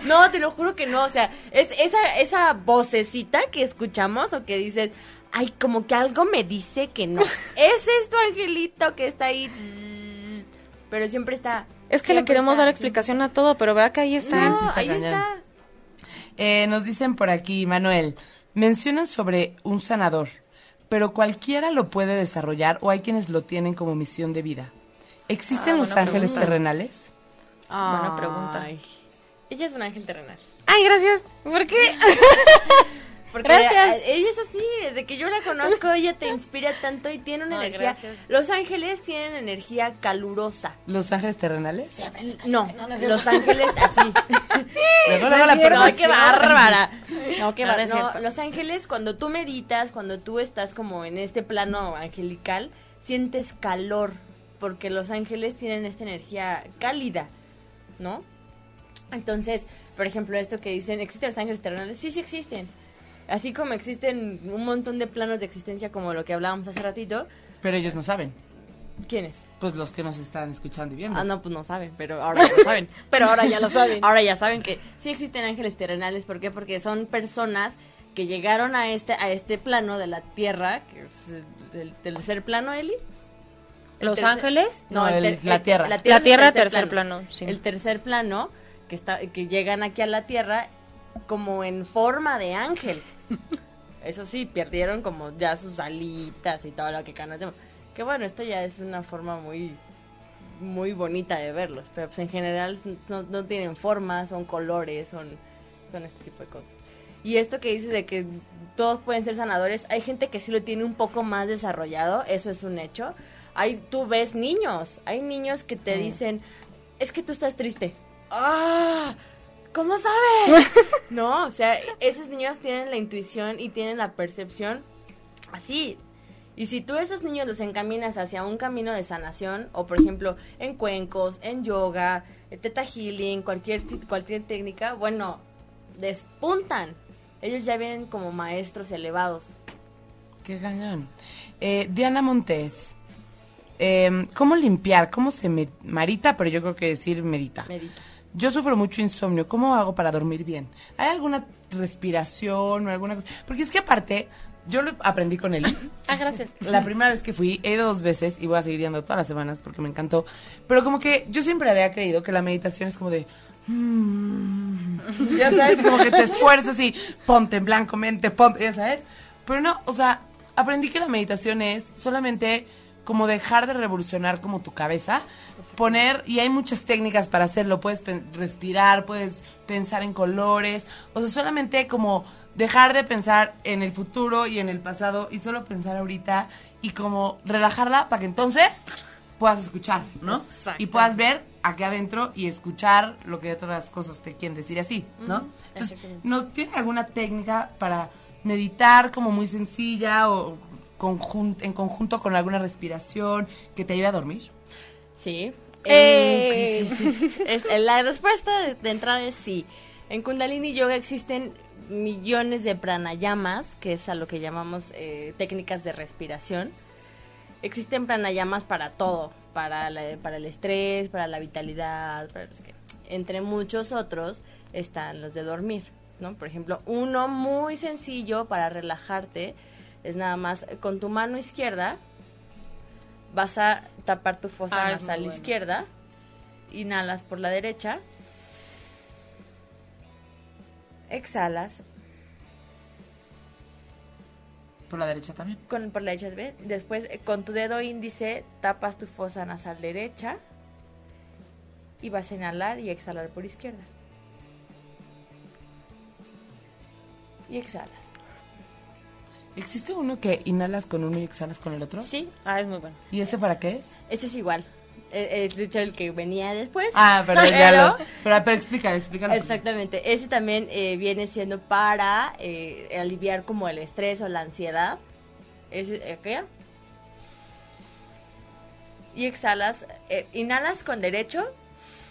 No, te lo juro que no. O sea, es esa, esa vocecita que escuchamos o que dices, ay, como que algo me dice que no. Ese es tu angelito que está ahí. Pero siempre está.
Es que le queremos
está,
dar explicación a todo, pero verdad que ahí está.
No,
Sí, está
ahí
cañón.
está.
Eh, nos dicen por aquí, Manuel, mencionan sobre un sanador, pero cualquiera lo puede desarrollar o hay quienes lo tienen como misión de vida. ¿Existen
Ah,
los ángeles
pregunta.
terrenales?
Buena pregunta.
Ay. Ella es un ángel terrenal.
Ay, gracias. ¿Por qué?
Porque
Gracias.
ella es así, desde que yo la conozco, ella te inspira tanto y tiene una energía.
gracias.
Los ángeles tienen energía calurosa.
¿Los ángeles terrenales?
No, los ángeles así. No, qué bárbara. No, qué
No, no
bárbara. No, los ángeles, cuando tú meditas, cuando tú estás como en este plano angelical, sientes calor, porque los ángeles tienen esta energía cálida, ¿no? Entonces, por ejemplo, esto que dicen, ¿existen los ángeles terrenales? Sí, sí existen. Así como existen un montón de planos de existencia como lo que hablábamos hace ratito,
Pero ellos no saben.
¿quiénes?
Pues los que nos están escuchando y viendo.
Ah, no, pues no saben, pero ahora ya lo saben.
Pero ahora ya lo saben.
Ahora ya saben que sí existen ángeles terrenales. ¿Por qué? Porque son personas que llegaron a este, a este plano de la Tierra, que es el del tercer plano, Eli. El
¿Los
tercer-
ángeles?
No, el- la Tierra.
La Tierra, tercer plano, sí.
El tercer plano, que, está, que llegan aquí a la Tierra como en forma de ángel. Eso sí, perdieron como ya sus alitas y todo lo que conocemos. Que bueno, esto ya es una forma muy muy bonita de verlos, pero pues en general no, no tienen forma, son colores, son, son este tipo de cosas. Y esto que dices de que todos pueden ser sanadores, hay gente que sí lo tiene un poco más desarrollado, eso es un hecho. Hay, tú ves niños, hay niños que te dicen, es que tú estás triste. ¡Ah! ¿Cómo sabes? no, o sea, esos niños tienen la intuición y tienen la percepción así. Y si tú a esos niños los encaminas hacia un camino de sanación, o por ejemplo en cuencos, en yoga, en teta healing, cualquier, cualquier técnica, bueno, despuntan. Ellos ya vienen como maestros elevados.
Qué cañón. Eh, Diana Montes. eh, ¿Cómo limpiar? ¿Cómo se me... Marita, pero yo creo que decir medita.
Medita.
Yo sufro mucho insomnio. ¿Cómo hago para dormir bien? ¿Hay alguna respiración o alguna cosa? Porque es que aparte, yo lo aprendí con él.
Ah, gracias.
La primera vez que fui, he ido dos veces y voy a seguir yendo todas las semanas porque me encantó. Pero como que yo siempre había creído que la meditación es como de... mm, ya sabes, como que te esfuerzas y ponte en blanco, mente, ponte, ya sabes. Pero no, o sea, aprendí que la meditación es solamente como dejar de revolucionar como tu cabeza, poner, y hay muchas técnicas para hacerlo, puedes respirar, puedes pensar en colores, o sea, solamente como dejar de pensar en el futuro y en el pasado y solo pensar ahorita y como relajarla para que entonces puedas escuchar, ¿no?
Exacto.
Y puedas ver aquí adentro y escuchar lo que otras cosas te quieren decir así, ¿no? Entonces. ¿no tiene alguna técnica para meditar como muy sencilla o conjun- en conjunto con alguna respiración que te ayude a dormir?
Sí.
Eh.
Eh, es- la respuesta de, de entrada es sí. En Kundalini Yoga existen millones de pranayamas, que es a lo que llamamos eh, técnicas de respiración. Existen pranayamas para todo, para, la- para el estrés, para la vitalidad, para no sé qué. Entre muchos otros están los de dormir, ¿no? Por ejemplo, uno muy sencillo para relajarte es nada más con tu mano izquierda vas a tapar tu fosa
Ah,
nasal
bueno.
izquierda, inhalas por la derecha, exhalas
Por la derecha también.
con, por la derecha, ¿ve? después eh, con tu dedo índice tapas tu fosa nasal derecha y vas a inhalar y exhalar por izquierda. Y exhalas.
¿Existe uno que inhalas con uno y exhalas con el otro?
Sí,
Ah, es muy bueno.
¿Y ese para qué es?
ese es igual. Eh, Es de hecho el que venía después.
Ah, pero ya lo... Pero, pero explícale, explícale.
Exactamente. Ese también eh, viene siendo para eh, aliviar como el estrés o la ansiedad. Ese, ¿qué? Y exhalas. eh, inhalas con derecho,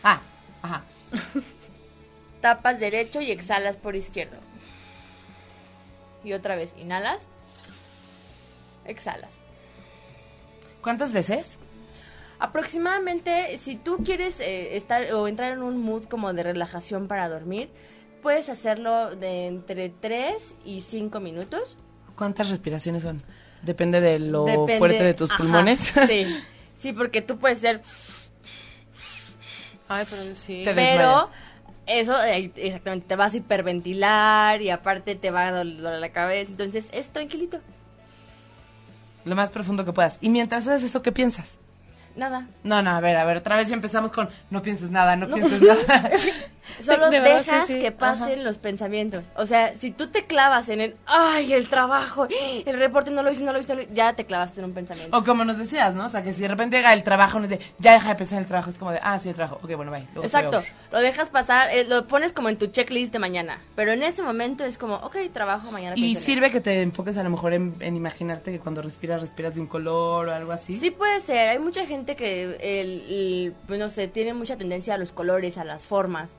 Ah, ajá.
tapas derecho y exhalas por izquierdo. Y otra vez, inhalas, exhalas.
¿Cuántas veces?
Aproximadamente, si tú quieres eh, estar o entrar en un mood como de relajación para dormir, puedes hacerlo de entre 3 y 5 minutos.
¿Cuántas respiraciones son? Depende de lo
Depende-
fuerte de tus
ajá,
pulmones.
Sí, sí, porque tú puedes ser,
Ay, pero sí.
Te
pero eso eh, exactamente te vas a hiperventilar y aparte te va a doler la cabeza, entonces es tranquilito,
Lo más profundo que puedas. Y mientras haces eso, ¿qué piensas?
nada.
No, no, a ver, a ver, otra vez ya empezamos con no pienses nada, no, pienses nada.
Solo
de que
dejas
sí,
que, pasen los pensamientos. O sea, si tú te clavas en el, ay, el trabajo, el reporte no lo hice, no lo hice, no lo hice", ya te clavaste en un pensamiento.
o como nos decías, ¿no? O sea, que si de repente llega el trabajo, nos dice, ya deja de pensar en el trabajo. Es como de, ah, sí, el trabajo. Ok, bueno, bye. Luego
Exacto, lo dejas pasar, eh, lo pones como en tu checklist de mañana, pero en ese momento es como, ok, trabajo mañana.
Y sirve que te enfoques a lo mejor en, en imaginarte que cuando respiras, respiras de un color o algo así.
Sí puede ser, hay mucha gente que, el, el, pues no sé, tiene mucha tendencia a los colores, a las formas.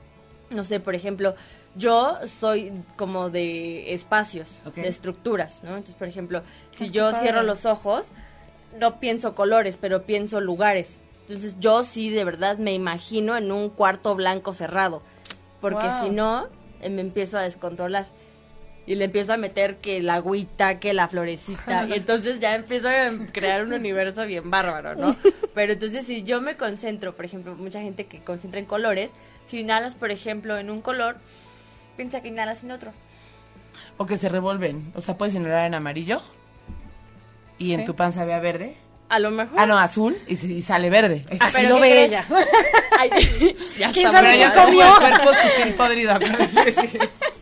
No sé, por ejemplo, yo soy como de espacios, de estructuras, ¿no? Entonces, por ejemplo, si
Ah,
yo
padre.
cierro los ojos, no pienso colores, pero pienso lugares. Entonces, yo sí de verdad me imagino en un cuarto blanco cerrado, porque
Wow.
si no, eh, me empiezo a descontrolar. Y le empiezo a meter que la agüita, que la florecita. y entonces ya empiezo a crear un universo bien bárbaro, ¿no? Pero entonces si yo me concentro, por ejemplo, mucha gente que concentra en colores, si inhalas, por ejemplo, en un color, piensa que inhalas en otro.
O que se revuelven. O sea, puedes inhalar en amarillo y en
Sí.
tu panza vea verde.
A lo mejor.
Ah, no, azul y, y sale verde.
Así lo
¿qué
ve ella.
Ay, ya
¿Quién
está
sabe qué comió?
El cuerpo sutil podrido.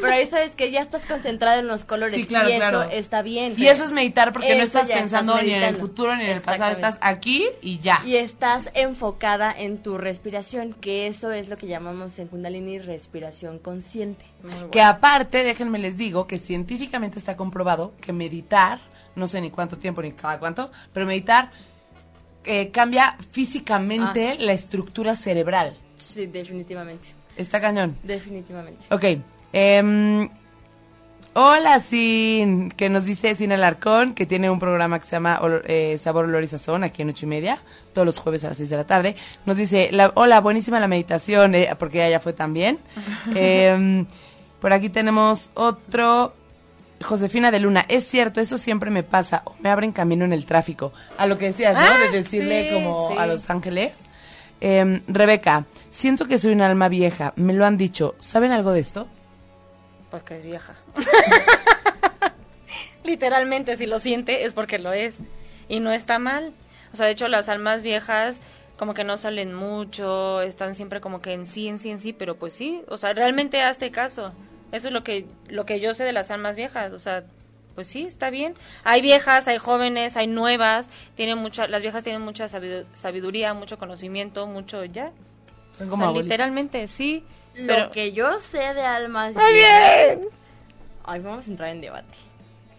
Pero ahí sabes que ya estás concentrado en los colores.
Sí, claro,
y eso
claro.
está bien.
Y eso es meditar porque no estás pensando
estás
ni en el futuro ni en el pasado. Estás aquí y ya.
Y estás enfocada en tu respiración, que eso es lo que llamamos en Kundalini respiración consciente.
Que aparte, déjenme les digo que científicamente está comprobado que meditar, no sé ni cuánto tiempo ni cada cuánto, pero meditar eh, cambia físicamente la estructura cerebral.
Sí, definitivamente.
Está cañón.
Definitivamente.
Ok. Em, Hola, Sin, que nos dice Sin Alarcón, que tiene un programa que se llama eh, Sabor, Olor y Sazón, aquí en ocho y media, todos los jueves a las seis de la tarde. Nos dice, la- hola, buenísima la meditación, eh, porque ella ya fue también. Eh, por aquí tenemos otro, Josefina de Luna. Es cierto, eso siempre me pasa, o me abren camino en el tráfico. A lo que decías, ¿no?
Ah,
de decirle
sí,
como
sí.
a Los Ángeles. Eh, Rebeca, siento que soy un alma vieja, me lo han dicho. ¿Saben algo de esto?
Pues que es vieja. Literalmente, si lo siente es porque lo es. Y no está mal. O sea, de hecho, las almas viejas como que no salen mucho, están siempre como que en sí, en sí, en sí, pero pues sí, o sea, realmente hazte caso. Eso es lo que, lo que yo sé de las almas viejas, o sea, pues sí, está bien. Hay viejas, hay jóvenes, hay nuevas, tienen mucha, las viejas tienen mucha sabidu- sabiduría, mucho conocimiento, mucho ya.
Son
O
como
sea, literalmente, sí.
Lo que yo sé de almas
bien.
Ay, vamos a entrar en debate.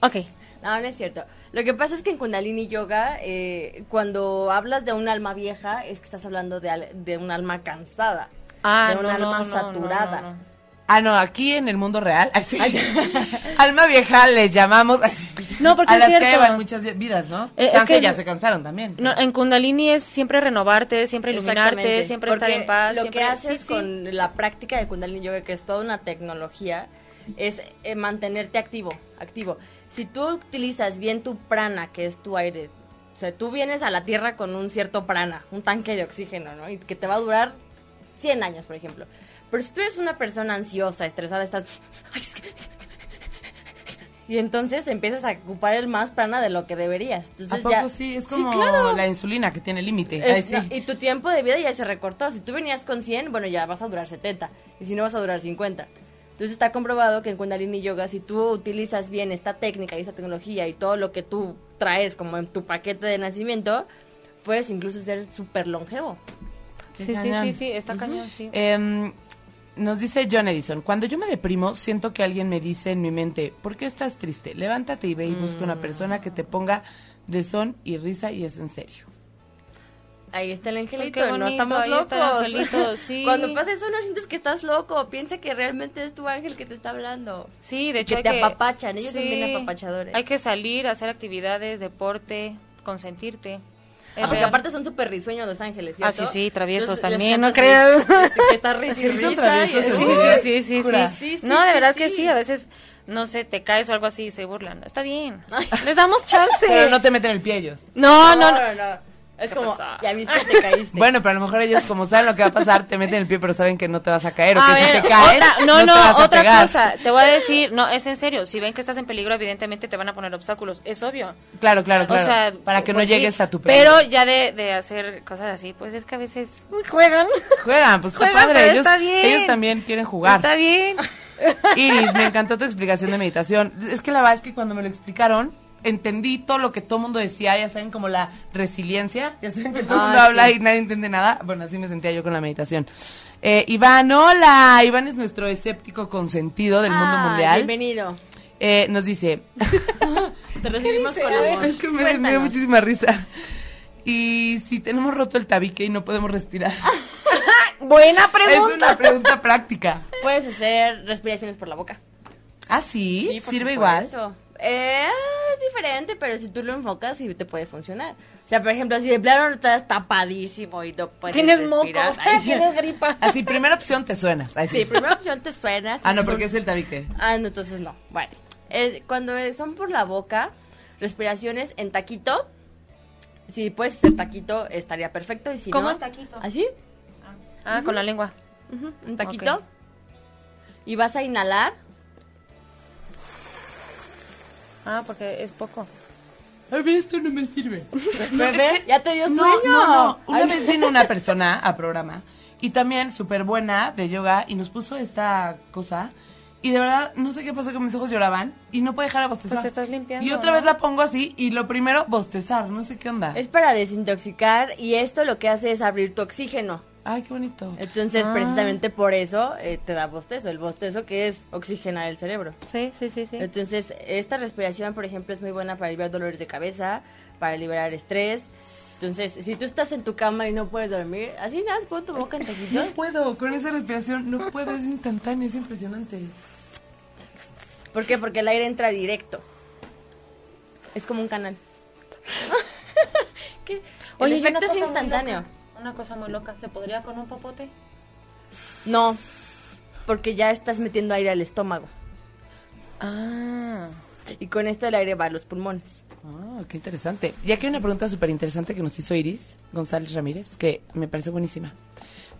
Ok.
No, no es cierto. Lo que pasa es que en Kundalini Yoga, eh, cuando hablas de un alma vieja, es que estás hablando de, al- de un alma cansada.
Ah,
de un
no,
alma
no, no,
saturada.
Ah, no, aquí en el mundo real. así. Alma vieja le llamamos. así,
No, porque
a
es
las que llevan muchas vidas, ¿no?
Eh, es
Chance
que-
ya se cansaron también.
No, en Kundalini es siempre renovarte, siempre iluminarte, siempre estar en paz.
Lo
siempre,
que haces
sí, sí.
con la práctica de Kundalini Yoga, que es toda una tecnología, es eh, mantenerte activo, activo. Si tú utilizas bien tu prana, que es tu aire, o sea, tú vienes a la Tierra con un cierto prana, un tanque de oxígeno, ¿no? Y que te va a durar 100 años, por ejemplo. Pero si tú eres una persona ansiosa, estresada, estás... "Ay, es que-". Y entonces empiezas a ocupar el más prana de lo que deberías.
¿A
Entonces
poco
ya...
sí? Es
Sí,
como
claro.
la insulina que tiene límite. Sí.
Y tu tiempo de vida ya se recortó. Si tú venías con 100, bueno, ya vas a durar 70. Y si no, vas a durar 50. Entonces está comprobado que en Kundalini Yoga, si tú utilizas bien esta técnica y esta tecnología y todo lo que tú traes como en tu paquete de nacimiento, puedes incluso ser súper longevo.
Sí, sí, sí, sí, está cañón, sí.
Em, nos dice John Edison, cuando yo me deprimo, siento que alguien me dice en mi mente, ¿por qué estás triste? Levántate y ve y busca una persona que te ponga de son y risa y es en serio.
Ahí está el angelito,
qué
no
bonito,
estamos locos.
sí.
Cuando pasa eso no sientes que estás loco, piensa que realmente es tu ángel que te está hablando.
Sí, de hecho
que
hay
te apapachan, ellos son bien
Sí,
apapachadores.
Hay que salir, hacer actividades, deporte, consentirte.
Ah, porque aparte son súper risueños los ángeles,
Ah, sí, sí, traviesos
Entonces,
también, no creas.
Que está risa
Sí,
Sí, sí, sí, sí, No, de verdad que
sí.
a veces, no sé, te caes o algo así y se burlan. Está bien. Les damos chance.
Pero no te meten el pie ellos.
No, no, no.
no. Es
¿Qué
como,
pasó?
ya viste, te caíste.
Bueno, pero a lo mejor ellos, como saben lo que va a pasar, te meten el pie, pero saben que no te vas a caer. O
A
que si
ver,
te caes,
otra, no, no,
vas a
otra
pegar.
cosa. Te voy a decir, no, es en serio. Si ven que estás en peligro, evidentemente te van a poner obstáculos. Es obvio.
Claro, claro, claro.
O sea,
para que no
pues sí,
llegues a tu peligro.
Pero ya de, de hacer cosas así, pues es que a veces juegan.
Juegan, pues está
Juegan,
padre.
pero
Ellos,
está bien.
ellos también quieren jugar.
Está bien.
Iris, me encantó tu explicación de meditación. Es que la verdad es que cuando me lo explicaron, entendí todo lo que todo mundo decía, ya saben, como la resiliencia. Ya saben que todo el
Ah,
mundo habla
sí.
y nadie entiende nada. Bueno, así me sentía yo con la meditación. Eh, Iván, hola. Iván es nuestro escéptico consentido del mundo
Ah,
mundial.
Bienvenido.
Eh, nos dice,
Te recibimos con amor.
es que me, me dio muchísima risa. Y si tenemos roto el tabique y no podemos respirar.
Buena
es una pregunta práctica.
Puedes hacer respiraciones por la boca.
Ah, sí, sirve igual.
Eh, es diferente, pero si tú lo enfocas, sí te puede funcionar. O sea, por ejemplo, si de plano estás tapadísimo y no puedes
Tienes mocos,
respirar, ahí-
tienes gripa.
Así, primera opción te suenas. Ahí
Sí, primera opción te suena.
Ah, no, porque
un-
es el tabique.
Ah, no, entonces no. Bueno, eh, cuando son por la boca, respiraciones en taquito. Si puedes hacer taquito, estaría perfecto. Y si
¿Cómo
no,
es taquito?
¿Así?
Ah, con la lengua.
Un taquito. Y vas a inhalar.
Ah, porque es poco.
A mí esto no me sirve.
Bebé, ya te dio
No,
sueño.
no, no. Una
Ay.
vez vino una persona a programa y también súper buena de yoga y nos puso esta cosa. Y de verdad, no sé qué pasó que mis ojos lloraban y no puedo dejar de bostezar.
Pues te estás limpiando,
Y otra
¿no?
vez la pongo así y lo primero, bostezar. No sé qué onda.
Es para desintoxicar y esto lo que hace es abrir tu oxígeno.
Ay, qué bonito.
Entonces,
Ah.
precisamente por eso eh, te da bostezo. El bostezo que es oxigenar el cerebro.
Sí, sí, sí, sí.
Entonces, esta respiración, por ejemplo, es muy buena para liberar dolores de cabeza, para liberar estrés. Entonces, si tú estás en tu cama y no puedes dormir, así nada, pon tu boca en
No
taquito.
puedo, con esa respiración no puedo, es instantáneo, es impresionante.
¿Por qué? Porque el aire entra directo. Es como un canal. ¿Qué? El efecto es instantáneo.
Una cosa muy loca, ¿se podría con un popote?
No, porque ya estás metiendo aire al estómago.
Ah.
Y con esto el aire va a los pulmones.
Ah, qué interesante. Y aquí hay una pregunta súper interesante que nos hizo Iris González Ramírez, que me parece buenísima.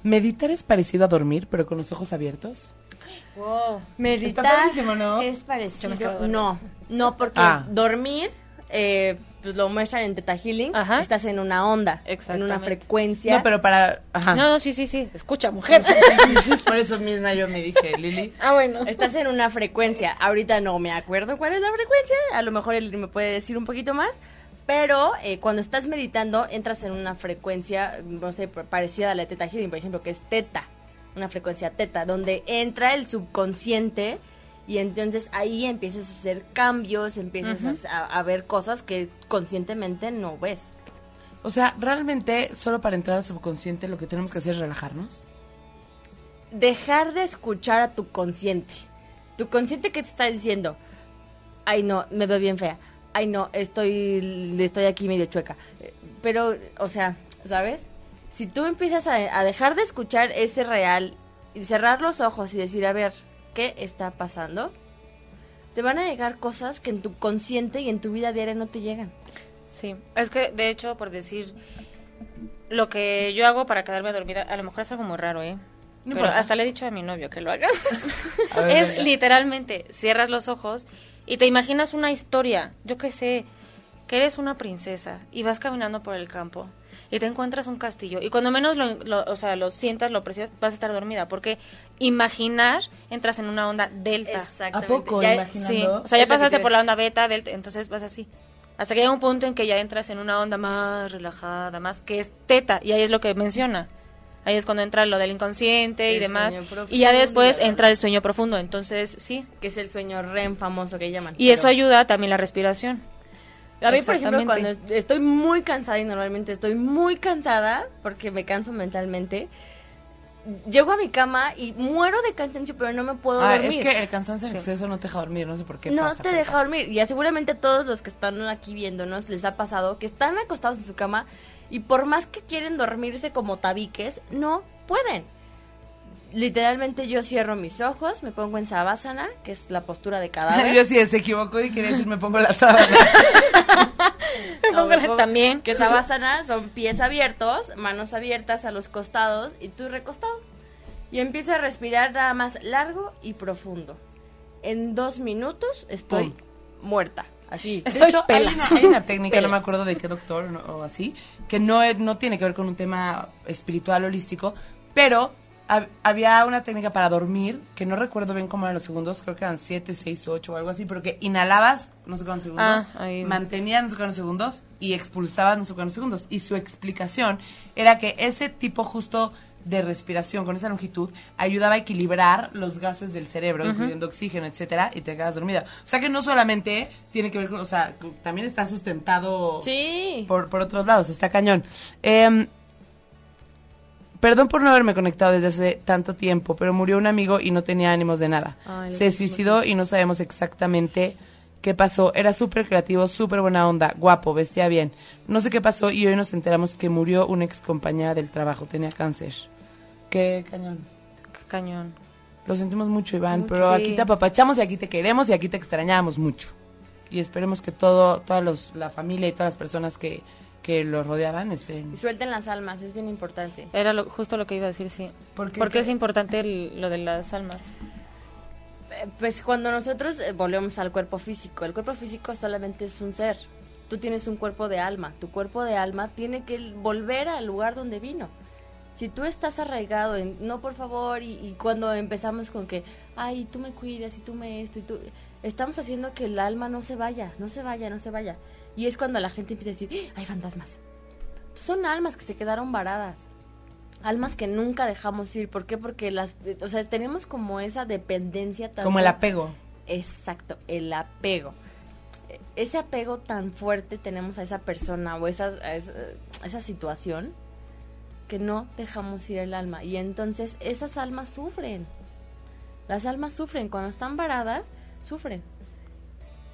¿Meditar es parecido a dormir, pero con los ojos abiertos?
Wow.
Meditar
¿no?
es parecido. No, no, porque
Ah.
dormir, eh, pues lo muestran en Teta Healing,
Ajá.
estás en una onda, en una frecuencia.
No, pero para... Ajá.
No, no, sí, sí, sí. Escucha, mujer.
Por eso misma yo me dije, Lili.
ah, bueno.
Estás en una frecuencia. Ahorita no me acuerdo cuál es la frecuencia. A lo mejor él me puede decir un poquito más. Pero eh, cuando estás meditando, entras en una frecuencia, no sé, parecida a la de Teta Healing, por ejemplo, que es Teta. Una frecuencia Teta, donde entra el subconsciente y entonces ahí empiezas a hacer cambios, empiezas a, a ver cosas que conscientemente no ves.
O sea, realmente, solo para entrar al subconsciente, lo que tenemos que hacer es relajarnos.
dejar de escuchar a tu consciente. Tu consciente que te está diciendo, ay no, me veo bien fea. Ay no, estoy, estoy aquí medio chueca. Pero, o sea, ¿sabes? Si tú empiezas a, a dejar de escuchar ese real y cerrar los ojos y decir, a ver, ¿qué está pasando? Te van a llegar cosas que en tu consciente y en tu vida diaria no te llegan.
Sí, es que de hecho, por decir, lo que yo hago para quedarme dormida, a lo mejor es algo muy raro, ¿eh?
No
Pero hasta le he dicho a mi novio que lo haga.
A ver,
es
venga.
literalmente, cierras los ojos y te imaginas una historia, yo qué sé, que eres una princesa y vas caminando por el campo y te encuentras un castillo y cuando menos lo, lo- o sea, lo sientas, lo percibas, vas a estar dormida porque imaginar entras en una onda delta.
Exactamente.
¿A poco?
Ya-
Imaginando.
Sí, o sea, ya pasaste por la onda beta, delta, entonces vas así. Hasta que llega un punto en que ya entras en una onda más relajada, más que es teta, y ahí es lo que menciona. Ahí es cuando entra lo del inconsciente y demás.
profundo
Y ya después entra el sueño profundo, entonces sí.
que es el sueño REM famoso que llaman.
Y eso ayuda también la respiración.
A mí, por ejemplo, cuando estoy muy cansada y normalmente estoy muy cansada porque me canso mentalmente, llego a mi cama y muero de cansancio, pero no me puedo
Ah,
dormir.
es que el cansancio en exceso no te deja dormir, no sé por qué
no
pasa,
te deja
pasa.
dormir. Y seguramente a todos los que están aquí viéndonos les ha pasado que están acostados en su cama y por más que quieren dormirse como tabiques, no pueden. Literalmente yo cierro mis ojos, me pongo en sabásana, que es la postura de cadáver.
Yo sí se equivocó y quería decir me pongo la sábana.
No, me pongo-
También.
Que sabásana son pies abiertos, manos abiertas a los costados y tú recostado. Y empiezo a respirar nada más largo y profundo. En dos minutos estoy
Pum.
muerta. Así.
De
Estoy
hecho, hay una, hay una técnica, no me acuerdo de qué doctor no- o así, que no, no tiene que ver con un tema espiritual holístico, pero hab- había una técnica para dormir, que no recuerdo bien cómo eran los segundos, creo que eran 7, 6, 8 o algo así, pero que inhalabas no sé cuántos segundos,
Ah,
mantenías no sé cuántos segundos y expulsabas no sé cuántos segundos. Y su explicación era que ese tipo justo de respiración con esa longitud ayudaba a equilibrar los gases del cerebro, incluyendo oxígeno, etcétera, y te quedas dormida. O sea que no solamente tiene que ver con, o sea, también está sustentado
Sí.
por, por otros lados, está cañón. Em, perdón por no haberme conectado desde hace tanto tiempo, pero murió un amigo y no tenía ánimos de nada.
Ay,
Se suicidó y no sabemos exactamente qué pasó. Era súper creativo, súper buena onda, guapo, vestía bien. No sé qué pasó y hoy nos enteramos que murió una ex compañera del trabajo, tenía cáncer. Qué cañón.
Qué cañón.
Lo sentimos mucho, Iván,
Mucho,
pero aquí te apapachamos y aquí te queremos y aquí te extrañamos mucho. Y esperemos que todo, toda los, la familia y todas las personas que, que lo rodeaban estén...
Y suelten las almas, es bien importante.
Era lo- justo lo que iba a decir, sí.
¿Por qué?
Porque es importante el- lo de las almas.
Eh, Pues cuando nosotros eh, volvemos al cuerpo físico, el cuerpo físico solamente es un ser. Tú tienes un cuerpo de alma. Tu cuerpo de alma tiene que volver al lugar donde vino. Si tú estás arraigado en, no por favor, y, y cuando empezamos con que, ay, tú me cuidas y tú me esto y tú, estamos haciendo que el alma no se vaya, no se vaya, no se vaya. Y es cuando la gente empieza a decir, "¡Ah! hay fantasmas. Son almas que se quedaron varadas almas que nunca dejamos ir. ¿Por qué? Porque las, o sea, tenemos como esa dependencia tan
Como el apego.
Exacto, el apego. E- Ese apego tan fuerte tenemos a esa persona o esa, a esa, a esa situación que no dejamos ir el alma. Y entonces esas almas sufren. Las almas sufren cuando están varadas sufren.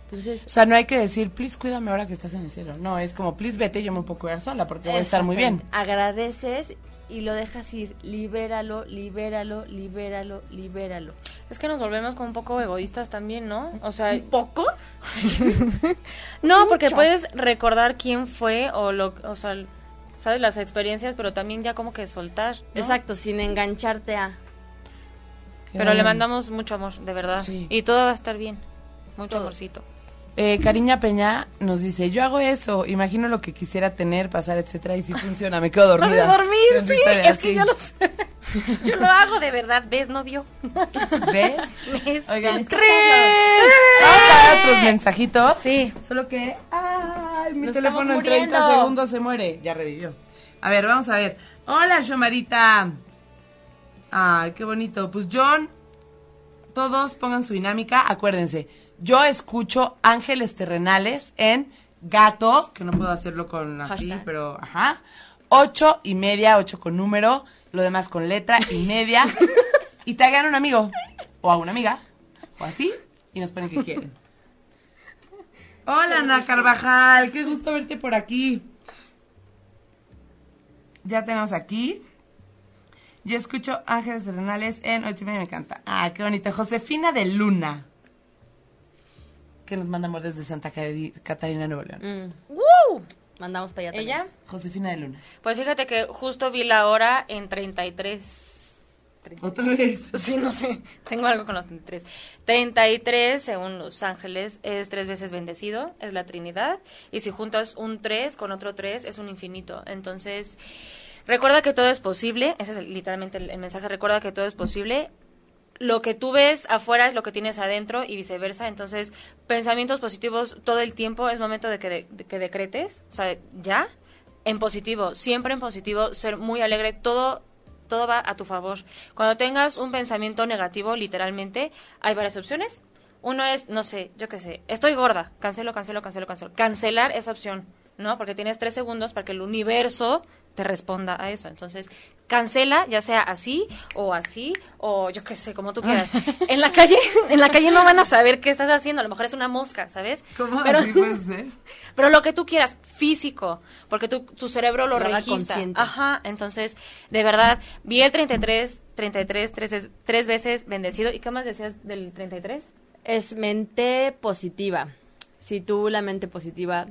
Entonces,
O sea, no hay que decir, please cuídame ahora que estás en el cielo. No, es como, please vete, yo me puedo cuidar sola porque voy a estar muy bien.
Agradeces y lo dejas ir. Libéralo, libéralo, libéralo, libéralo.
Es que nos volvemos como un poco egoístas también, ¿no? O sea,
¿Un poco?
no, porque puedes recordar quién fue o lo, o sea, sabes las experiencias, pero también ya como que soltar. ¿no?
Exacto, sin engancharte a...
Pero le mandamos mucho amor, de verdad.
Sí.
Y todo va a estar bien. Mucho
Todo.
amorcito.
Eh, Cariña Peña nos dice, yo hago eso, imagino lo que quisiera tener, pasar, etcétera, y si funciona, me quedo dormida.
Para dormir, sí, es que yo lo sé. Yo lo hago de verdad, ¿ves, novio?
¿Ves?
¿Ves?
Oigan,
que
vamos a dar otros mensajitos.
Sí.
Solo que, ay, mi
Nos
teléfono en
estamos
30
muriendo.
segundos se muere. Ya revivió. A ver, vamos a ver. Hola, Shomarita. Ay, qué bonito. Pues John, todos pongan su dinámica. Acuérdense, yo escucho Ángeles Terrenales en Gato, que no puedo hacerlo con así,
Hashtag.
pero ajá. Ocho y media, ocho con número, lo demás con letra y media. y te hagan un amigo o a una amiga, o así, y nos ponen que quieren. Hola, Ana Carvajal, qué gusto verte por aquí. Ya tenemos aquí. Yo escucho Ángeles Terrenales en ocho y media, me encanta. Ah, qué bonito. Josefina de Luna. Que nos manda amor desde Santa Catarina, Nuevo León.
Mm,
¡Woo!
mandamos para allá
¿Ella?
Josefina de Luna.
Pues fíjate que justo vi la hora en 33.
Otra vez.
Sí, no sé. Tengo algo con los 33. 33, según Los Ángeles, es tres veces bendecido, es la Trinidad. Y si juntas un 3 con otro 3, es un infinito. Entonces, recuerda que todo es posible. Ese es literalmente el, el mensaje. Recuerda que todo es posible. Lo que tú ves afuera es lo que tienes adentro y viceversa. Entonces, pensamientos positivos todo el tiempo es momento de que, de- de que decretes. O sea, ya. En positivo, siempre en positivo, ser muy alegre. Todo todo va a tu favor. Cuando tengas un pensamiento negativo, literalmente, hay varias opciones. Uno es, no sé, yo qué sé, estoy gorda, cancelo, cancelo, cancelo, cancelo. Cancelar esa opción, ¿no? Porque tienes tres segundos para que el universo te responda a eso. Entonces, cancela, ya sea así o así o yo qué sé, como tú quieras. En la calle, en la calle no van a saber qué estás haciendo. A lo mejor es una mosca, ¿sabes?
¿Cómo
Pero,
así puede ser?
pero lo que tú quieras, físico, porque tu, tu cerebro lo
Lo
registra.
consciente.
Ajá, entonces, de verdad, vi el 33, 33, tres, veces- tres veces bendecido. ¿Y qué más decías del 33?
Es mente positiva. Si tú la mente positiva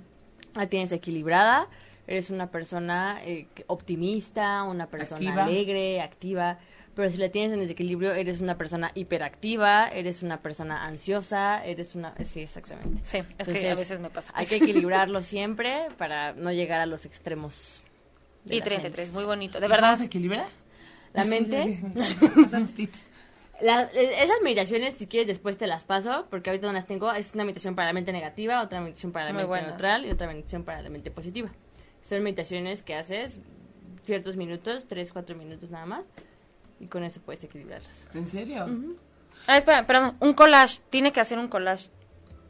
la tienes equilibrada, eres una persona eh, optimista, una persona
Activa.
alegre, activa. Pero si la tienes en desequilibrio, eres una persona hiperactiva, eres una persona ansiosa, eres una... Sí, exactamente.
Sí, es que a veces me pasa.
Hay que equilibrarlo siempre para no llegar a los extremos.
Y
las
33,
mentes.
muy bonito.
¿De
De
verdad
verdad,
se equilibra?
La
Sí,
mente...
Pásanos tips.
La- eh, esas meditaciones, si quieres, después te las paso, porque ahorita no las tengo. Es una meditación para la mente negativa, otra meditación para la
Muy
mente
buenas.
neutral y otra meditación para la mente positiva. Son meditaciones que haces ciertos minutos, tres, cuatro minutos nada más, y con eso puedes equilibrarlas.
¿En serio?
Ah, espera, perdón, un collage. Tiene que hacer un collage.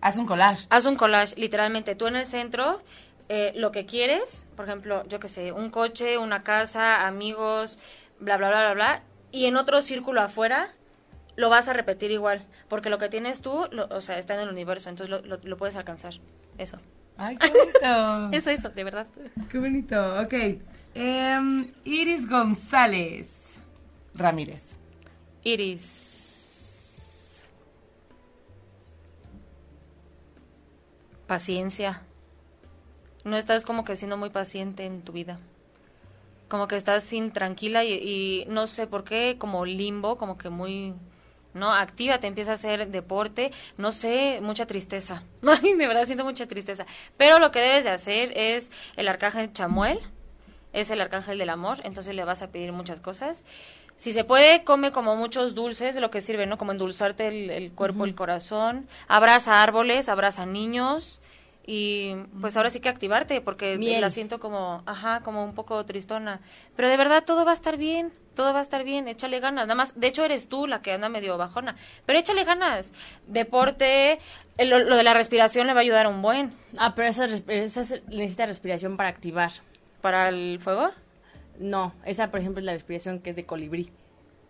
Haz un collage.
Haz un collage, literalmente. Tú en el centro, eh, lo que quieres, por ejemplo, yo qué sé, un coche, una casa, amigos, bla, bla, bla, bla, bla. Y en otro círculo afuera, lo vas a repetir igual. Porque lo que tienes tú, lo- o sea, está en el universo. Entonces lo, lo- lo puedes alcanzar. Eso.
Ay, qué bonito.
Eso, eso, de verdad.
Qué bonito. Ok. Em, Iris González Ramírez.
Iris. Paciencia. No estás como que siendo muy paciente en tu vida. Como que estás sin tranquila y, y no sé por qué, como limbo, como que muy, ¿no? Activa, te empieza a hacer deporte, no sé, mucha tristeza. Ay, de verdad siento mucha tristeza. Pero lo que debes de hacer es el arcángel Chamuel, es el arcángel del amor, entonces le vas a pedir muchas cosas. Si se puede, come como muchos dulces, de lo que sirve, ¿no? Como endulzarte el, el cuerpo, el corazón. Abraza árboles, abraza niños. Y pues ahora sí que activarte, porque
Miel.
la siento como, ajá, como un poco tristona. Pero de verdad todo va a estar bien, todo va a estar bien, échale ganas. Nada más, de hecho eres tú la que anda medio bajona. Pero échale ganas. Deporte, lo, lo de la respiración le va a ayudar un buen.
Ah, pero esa, necesita respiración para activar.
¿Para el fuego?
No, esa, por ejemplo, es la respiración que es de colibrí.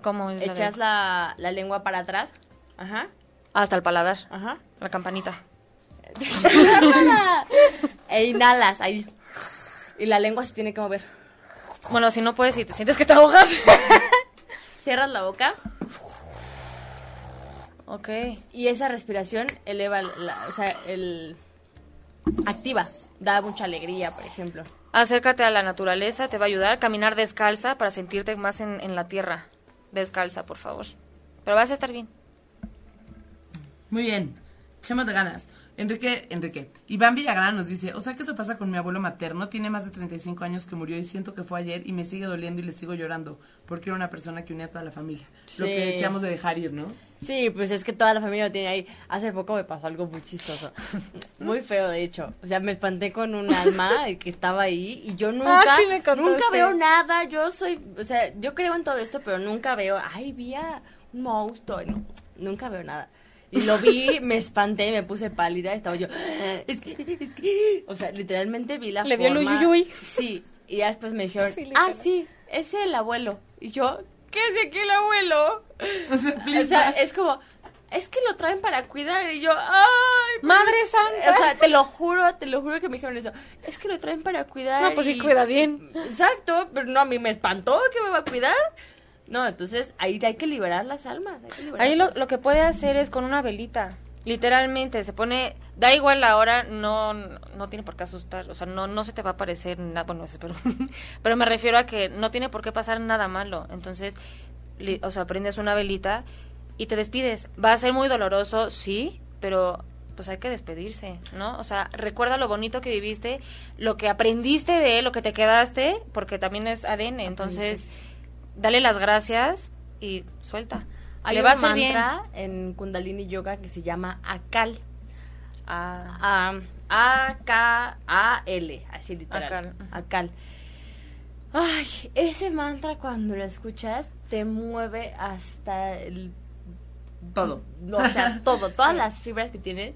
¿Cómo es la de-
Echas la, la lengua para atrás. Ajá.
Hasta el paladar.
Ajá.
La campanita.
e inhalas ahí. Y la lengua se tiene que mover.
Bueno, si no puedes y te sientes que te ahogas.
Cierras la boca
ok.
y esa respiración eleva, la, o sea, el... activa, da mucha alegría, por ejemplo.
Acércate a la naturaleza, te va a ayudar. Caminar descalza para sentirte más en, en la tierra. Descalza, por favor. Pero vas a estar bien.
Muy bien. Echemos de ganas. Enrique, Enrique. Iván Villagrán nos dice, o sea que eso pasa con mi abuelo materno, tiene más de 35 años que murió y siento que fue ayer y me sigue doliendo y le sigo llorando, porque era una persona que unía a toda la familia. Lo que decíamos de dejar ir, ¿no?
Sí, pues es que toda la familia lo tiene ahí. Hace poco me pasó algo muy chistoso. Muy feo, de hecho. O sea, me espanté con un alma que estaba ahí y yo nunca,
Ah, sí me contaste.
nunca veo nada. Yo soy, o sea, yo creo en todo esto, pero nunca veo, ay, vi a un monstruo. No, nunca veo nada. Y lo vi, me espanté, me puse pálida, estaba yo, es que, es que, o sea, literalmente vi la
Le dio el
forma.
uyuyuy.
Sí, y ya después me dijeron,
Sí,
ah, sí, es el abuelo. Y yo, ¿qué es aquí el abuelo?
O sea,
O
please,
sea, es como, es que lo traen para cuidar. Y yo, ¡ay! pero
¡Madre santa!
O sea, te lo juro, te lo juro que me dijeron eso. Es que lo traen para cuidar.
No, pues sí,
y-
cuida bien.
Exacto, pero no, a mí me espantó que me va a cuidar. No, entonces ahí hay que liberar las almas. Hay que
Ahí lo, lo que puede hacer es con una velita. Literalmente, se pone, da igual la hora, no, no tiene por qué asustar, o sea, no, no se te va a aparecer nada, bueno, espero, pero me refiero a que no tiene por qué pasar nada malo, entonces, li- o sea, prendes una velita y te despides. Va a ser muy doloroso, sí, pero pues hay que despedirse, ¿no? O sea, recuerda lo bonito que viviste, lo que aprendiste de él, lo que te quedaste, porque también es ADN, entonces, dale las gracias y suelta.
Hay
Le
un
a hacer bien.
mantra en Kundalini Yoga que se llama Akal.
Ah,
A K A L, así literal.
Akal.
Akal. Ay, ese mantra cuando lo escuchas te mueve hasta el
todo.
o sea, todo, todas las fibras que tiene.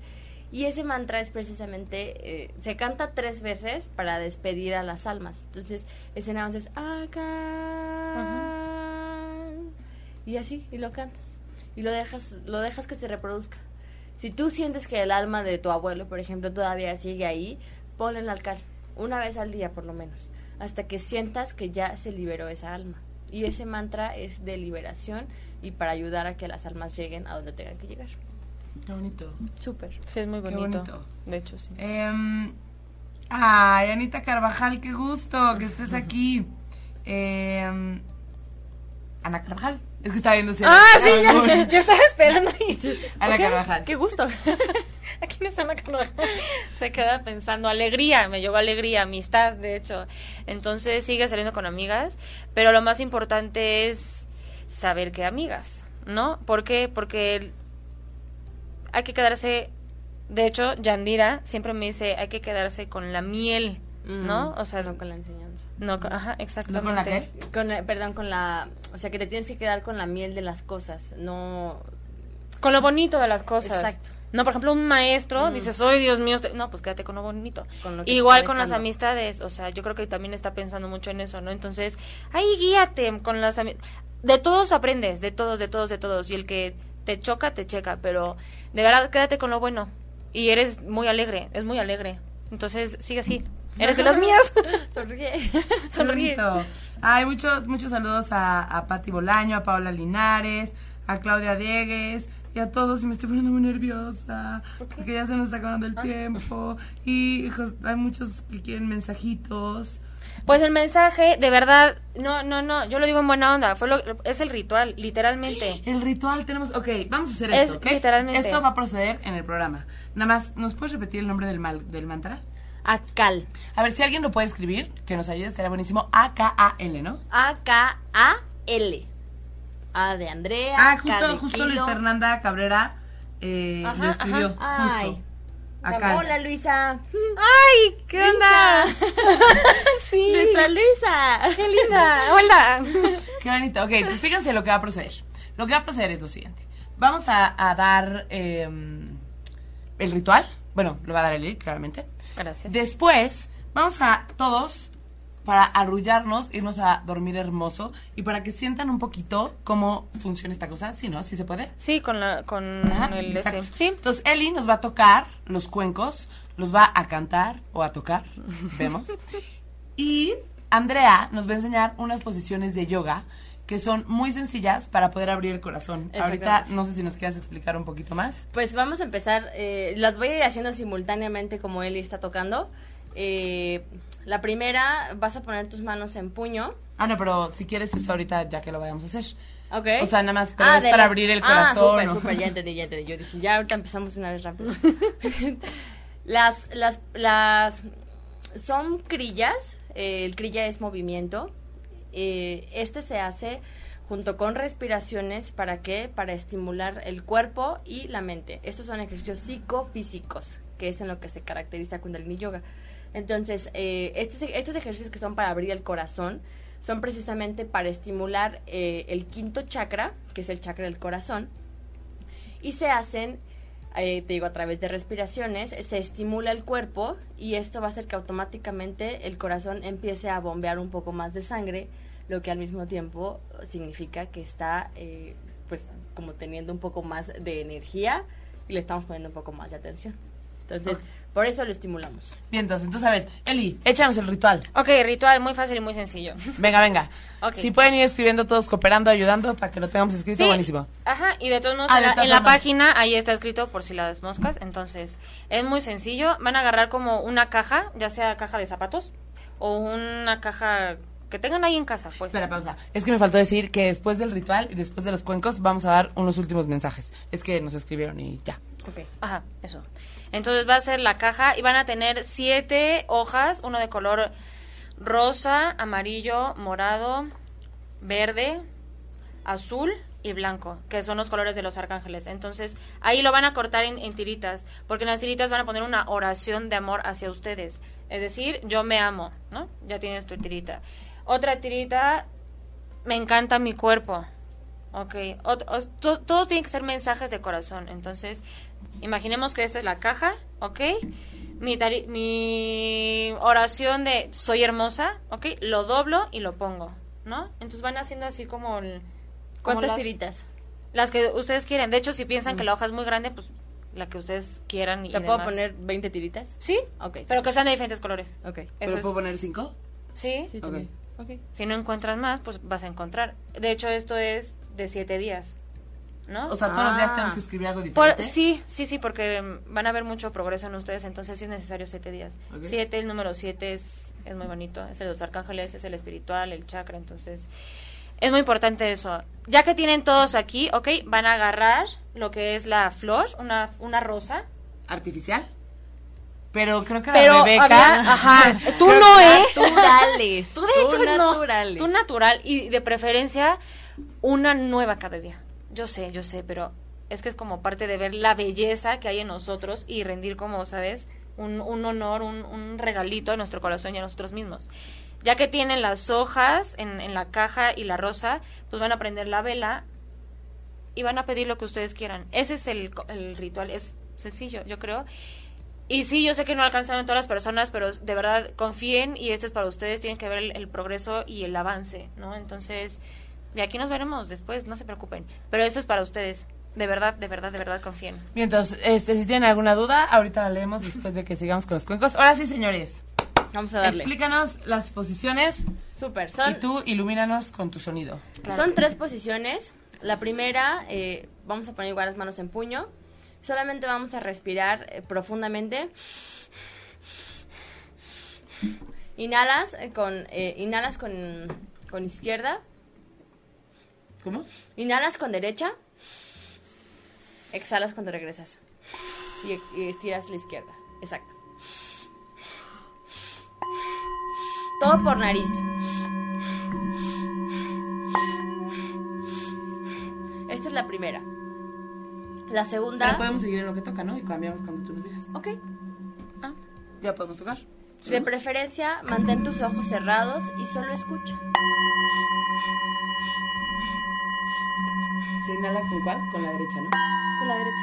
Y ese mantra es precisamente, eh, se canta tres veces para despedir a las almas. Entonces, ese nada más es Akal. Y así, y lo cantas. Y lo dejas, lo dejas que se reproduzca. Si tú sientes que el alma de tu abuelo, por ejemplo, todavía sigue ahí, ponle el alcal. Una vez al día, por lo menos. Hasta que sientas que ya se liberó esa alma. Y ese mantra es de liberación y para ayudar a que las almas lleguen a donde tengan que llegar.
Qué bonito.
Súper.
sí, es muy
Qué
bonito.
bonito.
De hecho, sí.
Em, ay, Anita Carvajal, qué gusto que estés aquí. Em, Ana Carvajal. Es que estaba viendo si era-
Ah, sí,
Ah,
ya, yo estaba esperando.
Ana
Ok,
Carvajal.
Qué gusto.
Aquí no está la Carvajal. Se queda pensando, alegría, me llegó alegría, amistad, de hecho. Entonces sigue saliendo con amigas, pero lo más importante es saber qué amigas, ¿no? ¿Por qué? Porque hay que quedarse, de hecho, Yandira siempre me dice, hay que quedarse con la miel, ¿no? O sea,
no con la enseñanza.
No, con- ajá,
¿No
exactamente.
con la qué?
Con, la- perdón, con la... O sea, que te tienes que quedar con la miel de las cosas, no...
Con lo bonito de las cosas.
Exacto.
No, por ejemplo, un maestro, dices, ¡ay, Dios mío! este-". No, pues quédate con lo bonito.
Con lo
Igual con las amistades, o sea, yo creo que también está pensando mucho en eso, ¿no? Entonces, ahí guíate con las amistades. De todos aprendes, de todos, de todos, de todos. Y el que te choca, te checa, pero de verdad, quédate con lo bueno. Y eres muy alegre, es muy alegre. Entonces, sigue así. Eres de las mías.
Sonríe.
Sonríe.
bonito. Ay, muchos, muchos saludos a, a Patti Bolaño, a Paola Linares, a Claudia Diegues y a todos. Y me estoy poniendo muy nerviosa porque ya se nos está acabando el tiempo. Y hijos, hay muchos que quieren mensajitos.
Pues el mensaje, de verdad, no, no, no, yo lo digo en buena onda, fue lo, es el ritual, literalmente.
El ritual tenemos. Ok, vamos a hacer
Es
esto,
literalmente.
Esto va a proceder en el programa. Nada más, ¿nos puedes repetir el nombre del, mal, del mantra?
Akal.
A ver si alguien lo puede escribir, que nos ayude, estaría buenísimo. A-K-A-L, ¿no?
A-K-A-L. A de Andrea.
Ah,
K
justo,
de
justo. Luis Fernanda Cabrera eh,
Ajá,
lo escribió.
ajá.
Justo.
Ay.
Acá.
Hola, Luisa.
¡Ay! ¿Qué onda? sí.
Nuestra Luisa.
¡Qué linda! ¡Hola!
Qué bonito. Ok, pues fíjense lo que va a proceder. Lo que va a proceder es lo siguiente. Vamos a, a dar eh, el ritual. Bueno, lo va a dar el claramente.
Gracias.
Después, vamos a todos para arrullarnos, irnos a dormir hermoso y para que sientan un poquito cómo funciona esta cosa. ¿Sí, no? ¿Sí se puede?
Sí, con, la, con
Ajá,
el
exacto.
Sí.
Entonces Eli nos va a tocar los cuencos, los va a cantar o a tocar, vemos. Y Andrea nos va a enseñar unas posiciones de yoga que son muy sencillas para poder abrir el corazón. Ahorita no sé si nos quieras explicar un poquito más.
Pues vamos a empezar, eh, las voy a ir haciendo simultáneamente como Eli está tocando. Eh, la primera, vas a poner tus manos en puño.
Ah, no, pero si quieres eso ahorita ya que lo vayamos a hacer.
Ok.
O sea, nada más, pero es
de
para
las-
abrir el
Ah,
corazón,
súper,
¿no?
súper, ya entendí, ya entendí. Yo dije, ya ahorita empezamos una vez rápido. las, las, las, son crillas, eh, el crilla es movimiento. Eh, este se hace junto con respiraciones, ¿para qué? Para estimular el cuerpo y la mente. Estos son ejercicios psicofísicos, que es en lo que se caracteriza Kundalini Yoga. Entonces, eh, estos, estos ejercicios que son para abrir el corazón, son precisamente para estimular eh, el quinto chakra, que es el chakra del corazón, y se hacen, eh, te digo, a través de respiraciones, se estimula el cuerpo y esto va a hacer que automáticamente el corazón empiece a bombear un poco más de sangre, lo que al mismo tiempo significa que está, eh, pues, como teniendo un poco más de energía y le estamos poniendo un poco más de atención. Entonces. Por eso lo estimulamos.
Bien, entonces, entonces, a ver, Eli, échanos el ritual.
Ok, ritual muy fácil y muy sencillo.
Venga, venga.
Ok.
Si pueden ir escribiendo todos, cooperando, ayudando para que lo tengamos escrito,
Sí.
buenísimo.
Ajá, y de todos modos,
Ah,
en, la, en la página ahí está escrito por si las moscas. Entonces, es muy sencillo. Van a agarrar como una caja, ya sea caja de zapatos o una caja que tengan ahí en casa, pues.
Espera, pausa. Es que me faltó decir que después del ritual y después de los cuencos vamos a dar unos últimos mensajes. Es que nos escribieron y ya.
Ok.
Ajá, eso. Entonces va a ser la caja y van a tener siete hojas, uno de color rosa, amarillo, morado, verde, azul y blanco, que son los colores de los arcángeles. Entonces ahí lo van a cortar en, tiritas, porque en las tiritas van a poner una oración de amor hacia ustedes. Es decir, yo me amo, ¿no? Ya tienes tu tirita. Otra tirita, me encanta mi cuerpo. Ok, Ot- os- to- todos tienen que ser mensajes de corazón. Entonces, imaginemos que esta es la caja, ¿ok? Mi, tari- mi oración de soy hermosa, ¿ok? Lo doblo y lo pongo, ¿no? Entonces van haciendo así como... el- como
¿Cuántas
las-
tiritas?
Las que ustedes quieren. De hecho, si piensan que la hoja es muy grande, pues la que ustedes quieran. Y
¿Se puedo
demás.
poner 20 tiritas?
Sí,
Ok.
pero que sean de diferentes colores.
Ok.
Eso
¿Pero
es-
puedo poner cinco?
Sí,
Sí,
Ok.
también. Ok.
si no encuentras más, pues vas a encontrar. De hecho, esto es de siete días, ¿no?
O sea, todos los días
Ah.
tenemos que escribir algo
Por-
diferente.
sí, sí, sí, porque van a ver mucho progreso en ustedes, entonces sí es necesario siete días. Siete, el número siete es, es muy bonito, es el de los arcángeles, es el espiritual, el chakra, entonces es muy importante eso. Ya que tienen todos aquí, ok, van a agarrar lo que es la flor, una, una rosa.
¿Artificial? Pero creo que
Pero
la Rebeca...
había- ajá, tú no, ¿eh?
Naturales.
Tú de hecho no.
naturales.
Tú natural y de preferencia una nueva cada día. Yo sé, yo sé, pero es que es como parte de ver la belleza que hay en nosotros y rendir como, ¿sabes? Un, honor, un, regalito a nuestro corazón y a nosotros mismos. Ya que tienen las hojas en, la caja y la rosa, pues van a prender la vela y van a pedir lo que ustedes quieran. Ese es el, ritual, es sencillo, yo creo. Y sí, yo sé que no alcanzaron todas las personas, pero de verdad confíen y este es para ustedes, tienen que ver el progreso y el avance, ¿no? Entonces, de aquí nos veremos después, no se preocupen. Pero eso es para ustedes, de verdad, de verdad, de verdad confíen.
Bien, entonces, este, si tienen alguna duda, ahorita la leemos después de que sigamos con los cuencos. Ahora sí, señores,
Vamos a darle.
explícanos las posiciones
Súper. Son,
y tú ilumínanos con tu sonido.
Claro.
son tres posiciones. La primera, eh, vamos a poner igual las manos en puño. Solamente vamos a respirar eh, profundamente. Inhalas eh, con, eh, inhalas con, con izquierda.
¿Cómo?
Inhalas con derecha. Exhalas cuando regresas. Y, y estiras la izquierda. Exacto. Todo por nariz. Esta es la primera. La segunda.
Pero podemos seguir en lo que toca, ¿no? Y cambiamos cuando tú nos digas.
Ok.
Ya podemos tocar.
De preferencia, mantén tus ojos cerrados y solo escucha.
¿Se con cuál? Con la derecha, ¿no?
Con la derecha.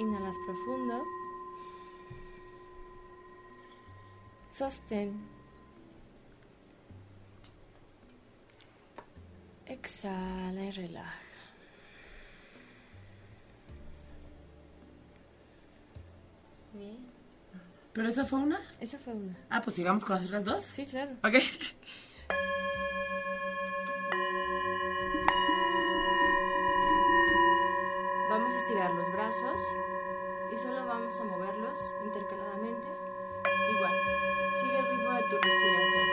Inhalas profundo. Sostén. Exhala y relaja. Bien.
¿Pero esa fue una?
Esa fue una.
Ah, pues sigamos con las otras dos.
Sí, claro.
Ok.
Vamos a moverlos intercaladamente. Igual, sigue el ritmo de tu respiración.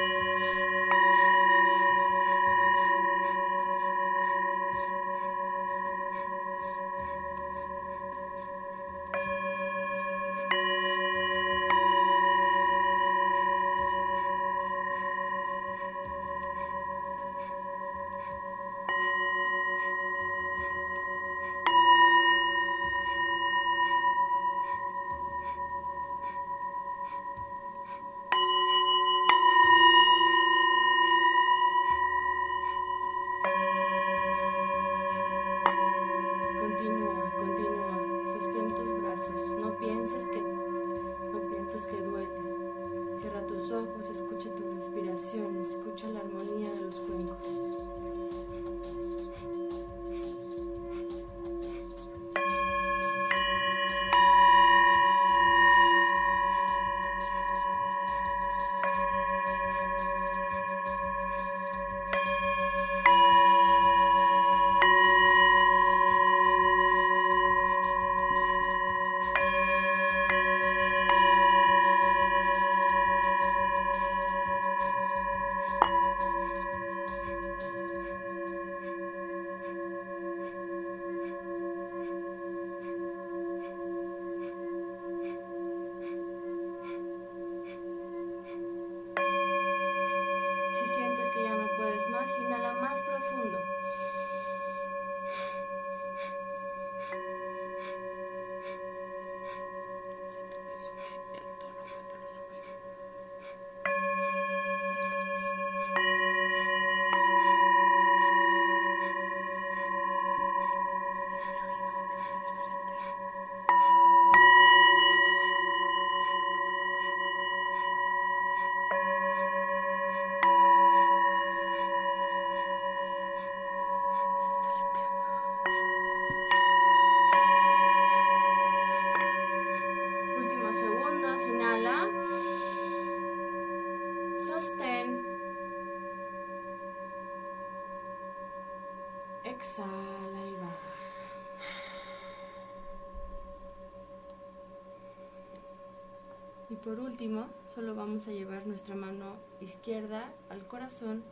Último, solo vamos a llevar nuestra mano izquierda al corazón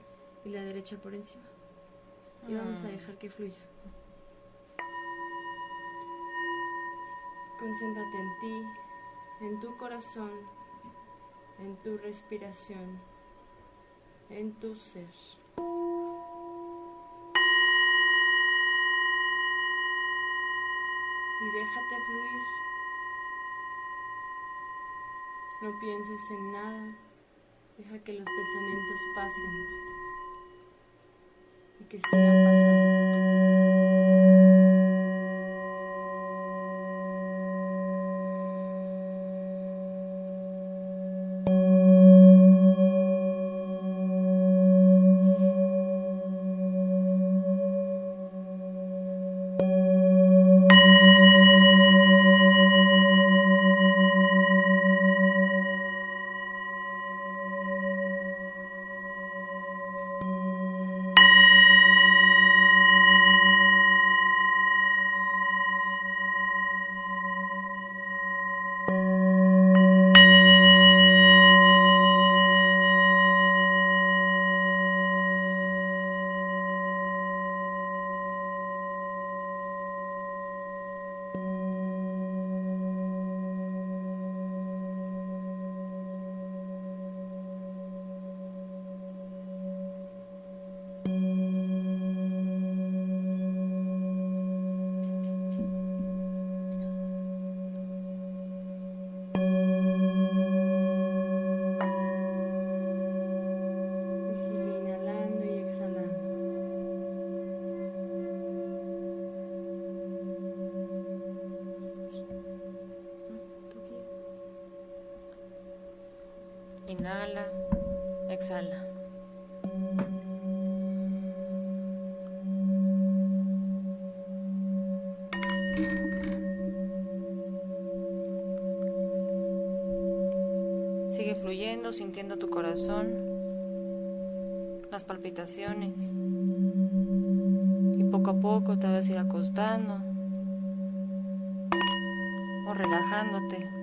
y la derecha por encima. Y vamos a dejar que fluya. Concéntrate en ti, en tu corazón, en tu respiración, en tu ser. No pienses en nada. Deja que los pensamientos pasen. Y que sigan pasando.
Exhala. Sigue fluyendo, sintiendo tu corazón, las palpitaciones. Y poco a poco te vas a ir acostando o relajándote.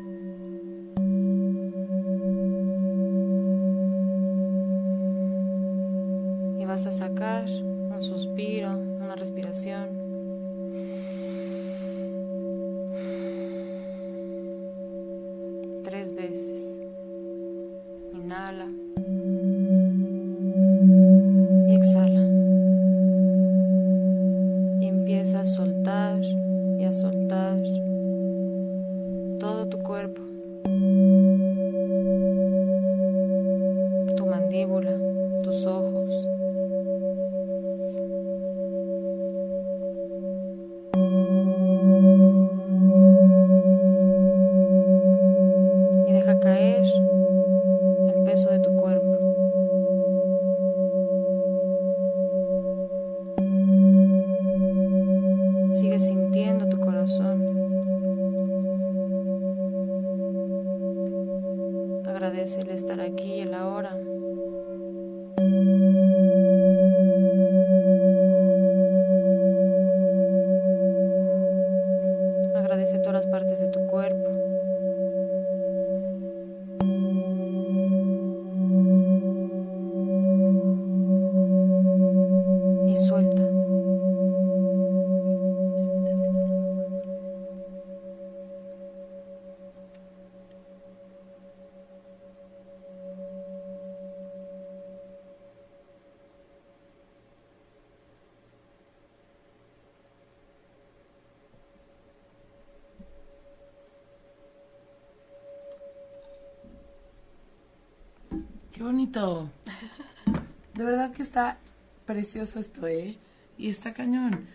precioso esto, ¿eh? Y está cañón.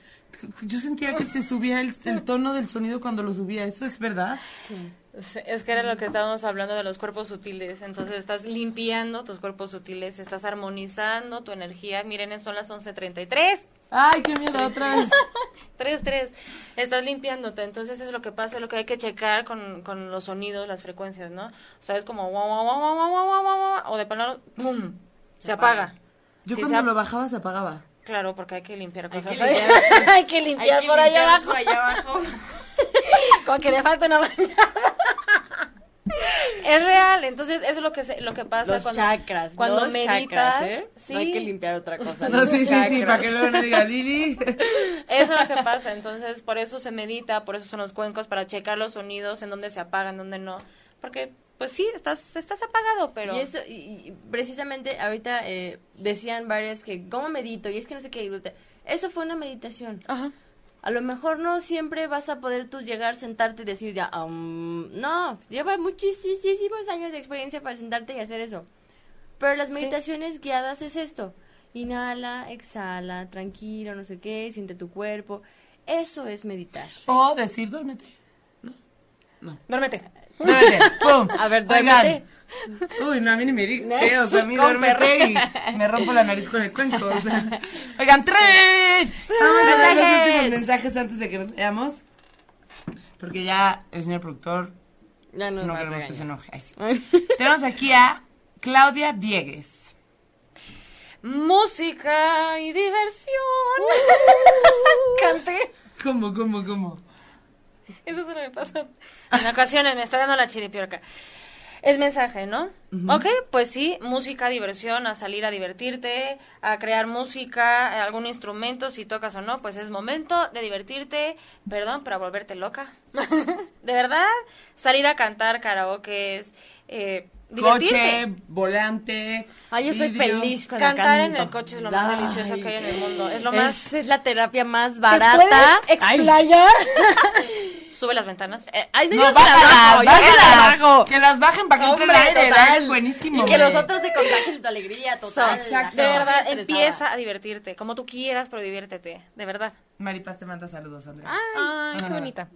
Yo sentía que se subía el, tono del sonido cuando lo subía, ¿eso es verdad?
Sí. Es que era lo que estábamos hablando de los cuerpos sutiles. Entonces estás limpiando tus cuerpos sutiles, estás armonizando tu energía. Miren, son las 11:33.
Ay, qué miedo, otra vez.
3, 3. Estás limpiándote. Entonces es lo que pasa, lo que hay que checar con, con los sonidos, las frecuencias, ¿no? O sea, es como o de plano, ¡pum! Se, apaga.
Yo
Sí,
cuando lo bajaba se apagaba.
Claro, porque hay que limpiar
Hay
cosas.
que limpiar.
hay que limpiar
Hay que
por allá
limpiar
abajo.
allá abajo.
Como que le falta una bañada. es real, entonces eso es lo que se- lo que pasa
Los
cuando
chakras.
cuando
los
meditas,
chakras, ¿eh?
sí.
No hay que limpiar otra cosa.
No, sí, sí, sí,
chakras.
para que luego no diga Lili.
Eso es lo que pasa, entonces por eso se medita, por eso son los cuencos para checar los sonidos en dónde se apagan, en dónde no, porque pues sí, estás estás apagado, pero
Y eso, y, y precisamente ahorita eh, decían varias que, ¿cómo medito? Y es que no sé qué. Eso fue una meditación.
Ajá.
A lo mejor no siempre vas a poder tú llegar, sentarte y decir ya, um, no, lleva muchísimos años de experiencia para sentarte y hacer eso. Pero las meditaciones guiadas es esto. Inhala, exhala, tranquilo, no sé qué, siente tu cuerpo. Eso es meditar.
O decir, duérmete.
Duérmete.
Duérmete. ¡Pum!
A ver,
Oigan.
duérmete.
Uy, no, a mí ni me digas. O sea, a mí duérmete y me rompo la nariz con el cuenco. O sea. Oigan, ¡tren! Vamos a dar los últimos mensajes antes de que nos veamos. Porque ya el señor productor
no,
no
a
queremos que se enoje. Ay, sí. Tenemos aquí a Claudia Diegues.
Música y diversión. Canté.
¿Cómo, cómo, cómo?
Eso solo me pasa. En ocasiones me está dando la chiripiorca. Es mensaje, ¿no? Ok, pues sí, música, diversión, a salir a divertirte, a crear música, algún instrumento, si tocas o no, pues es momento de divertirte, perdón, pero a volverte loca. de verdad, salir a cantar karaoke, eh, divertirte.
Coche, volante.
Ay, yo soy feliz cuando
Cantar en
canto.
el coche es lo más
Ay,
delicioso que hay en el mundo. Es lo más.
Es la terapia más
¿Te
barata.
puedes
Ay,
explayar? Sube las ventanas.
eh, ay, no,
No,
yo se las bajo, yo las
bájalas.
bajo.
Que las bajen para que entre el aire.
total.
Es buenísimo.
Y que los
hombre.
otros te contagien tu alegría total.
Exacto.
De verdad,
Estresada.
empieza a divertirte, como tú quieras, pero diviértete, de verdad.
Maripaz te manda saludos, Andrea.
Ay, qué
no, no.
bonita.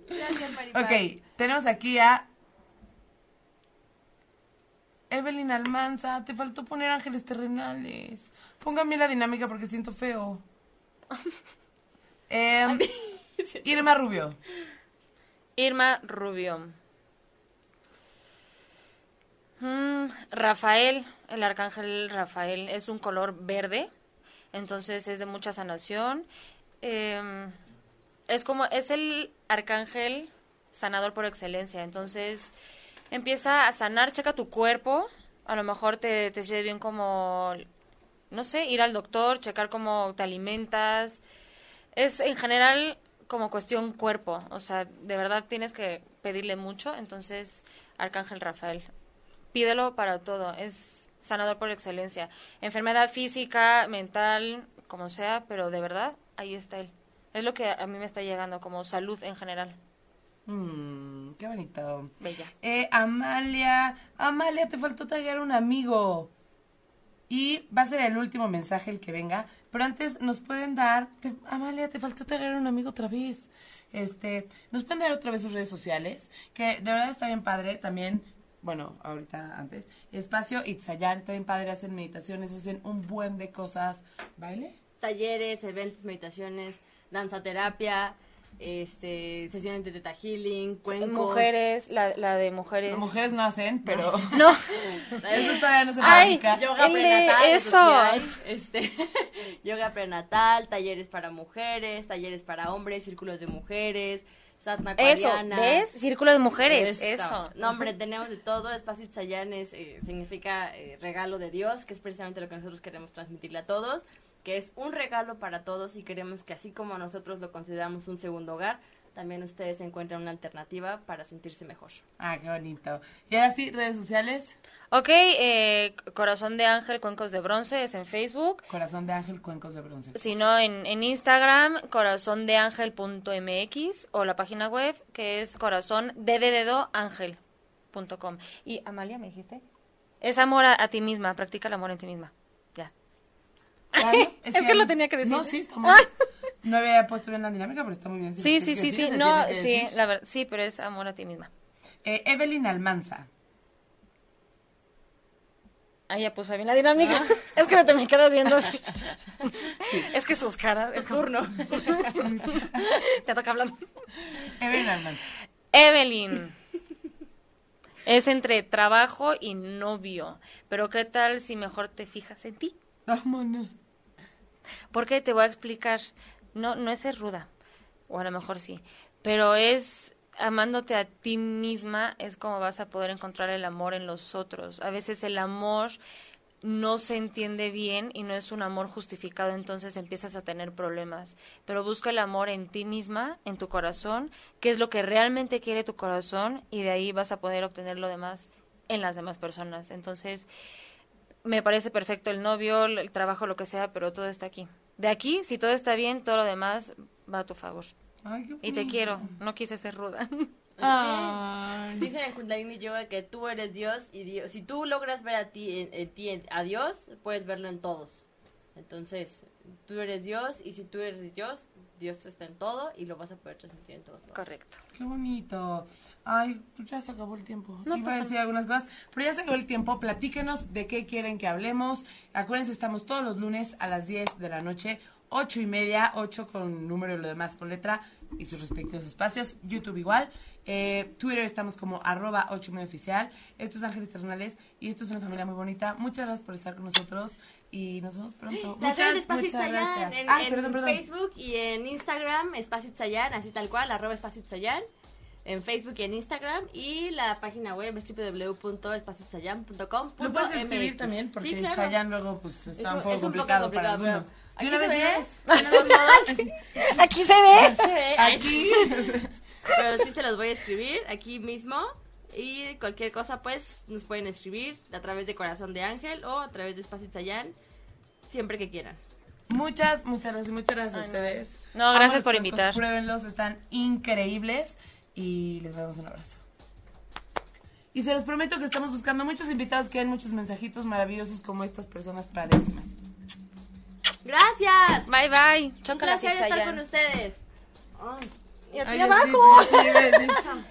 Ok, tenemos aquí a Evelyn Almanza, te faltó poner ángeles terrenales. Póngame la dinámica porque siento feo. Em, Irma Rubio.
Irma Rubio. Mm, Rafael, el arcángel Rafael, es un color verde, entonces es de mucha sanación. Em, es como, es el arcángel sanador por excelencia, entonces empieza a sanar, checa tu cuerpo, a lo mejor te, te sirve bien como, no sé, ir al doctor, checar cómo te alimentas. Es en general como cuestión cuerpo, o sea, de verdad tienes que pedirle mucho, entonces, Arcángel Rafael, pídelo para todo, es sanador por excelencia. Enfermedad física, mental, como sea, pero de verdad, ahí está él. Es lo que a mí me está llegando, como salud en general.
Mm, qué bonito.
Bella.
Eh, Amalia, Amalia, te faltó taggear un amigo. Y va a ser el último mensaje el que venga. Pero antes nos pueden dar, te- Amalia, te faltó taggear un amigo otra vez. Este, nos pueden dar otra vez sus redes sociales, que de verdad está bien padre también. Bueno, ahorita antes. Espacio Itzayar, está bien padre, hacen meditaciones, hacen un buen de cosas. ¿Baile?
Talleres, eventos, meditaciones, danza terapia, este, sesiones de teta healing, cuencos.
Mujeres, la, la de mujeres.
Las mujeres no hacen, pero
No,
eso todavía no se
Ay,
fabrica.
Yoga prenatal,
eso.
hay, este, yoga prenatal, talleres para mujeres, talleres para hombres, círculos de mujeres, satna
eso. ¿ves? Círculo de mujeres,
Eso.
eso.
No, hombre, tenemos de todo. Espacio Itzayan es, eh, significa eh, regalo de Dios, que es precisamente lo que nosotros queremos transmitirle a todos, que es un regalo para todos y queremos que así como nosotros lo consideramos un segundo hogar, también ustedes encuentren una alternativa para sentirse mejor.
Ah, qué bonito. Y ahora sí, redes sociales.
Ok, eh, Corazón de Ángel, Cuencos de Bronce es en Facebook.
Corazón de Ángel, Cuencos de Bronce.
Si no, en, en Instagram, corazondeangel.mx o la página web que es corazón de dedo ángel.com. Y Amalia, ¿me dijiste? Es amor a, a ti misma, practica el amor en ti misma.
Claro,
Es que lo tenía que decir.
No, sí, está muy bien. No había puesto bien la dinámica, pero está muy bien.
Sí, sí, sí, sí.
se
No, sí, la verdad, sí, pero es amor a ti misma.
Eh, Evelyn Almanza.
Ah, ya puso bien la dinámica. Es que no te me quedas viendo así. Es que sus caras. Es turno. te toca hablar.
Evelyn Almanza.
Evelyn. Es entre trabajo y novio. Pero ¿qué tal si mejor te fijas en ti?
Vámonos.
Porque te voy a explicar. No, no es ser ruda. O a lo mejor sí. Pero es amándote a ti misma es como vas a poder encontrar el amor en los otros. A veces el amor no se entiende bien y no es un amor justificado, entonces empiezas a tener problemas. Pero busca el amor en ti misma, en tu corazón, qué es lo que realmente quiere tu corazón y de ahí vas a poder obtener lo demás en las demás personas. Entonces, me parece perfecto el novio, el trabajo, lo que sea, pero todo está aquí. De aquí, si todo está bien, todo lo demás va a tu favor.
Ay, qué
Y te quiero, no quise ser ruda.
Ay.
Dicen en Kundalini Yoga que tú eres Dios y Dios, si tú logras ver a ti, en, en ti, en- a Dios, puedes verlo en todos. Entonces, tú eres Dios y si tú eres Dios, Dios está en todo y lo vas a poder transmitir en todos lados.
Correcto.
Qué bonito. Ay, pues ya se acabó el tiempo.
No
Iba a decir algunas cosas, pero ya se acabó el tiempo. Platíquenos de qué quieren que hablemos. Acuérdense, estamos todos los lunes a las 10 de la noche, ocho y media, 8 con número y lo demás con letra y sus respectivos espacios. YouTube igual. Eh, Twitter estamos como arroba 8 y media oficial. Esto es Ángeles Terrenales y esto es una familia muy bonita. Muchas gracias por estar con nosotros y nos vemos pronto.
Las
muchas,
redes de Espacio
gracias.
en,
Ah,
en
perdón, perdón.
Facebook y en Instagram, Espacio Itzayan, así tal cual, arroba Espacio Itzayan. En Facebook y en Instagram. Y la página web es www.espacioitzayan.com.
Lo puedes escribir también, porque
sí, claro.
Chayanne luego pues está
Es
un
un-
poco
es un poco
complicado,
complicado,
para algunos.
pero
¿De una
aquí se ve.
Aquí se ve.
se ve. Ay,
Aquí.
Pero sí se los voy a escribir aquí mismo. Y cualquier cosa, pues, nos pueden escribir a través de Corazón de Ángel o a través de Espacio Itzayan, siempre que quieran.
Muchas, muchas gracias, muchas gracias a ustedes.
No, gracias por invitar.
Pruébenlos, están increíbles y les damos un abrazo. Y se los prometo que estamos buscando muchos invitados que den muchos mensajitos maravillosos como estas personas padrísimas.
¡Gracias!
Bye, bye.
Un placer estar con ustedes. Ay, y aquí
Ay,
abajo.
sí, sí, sí,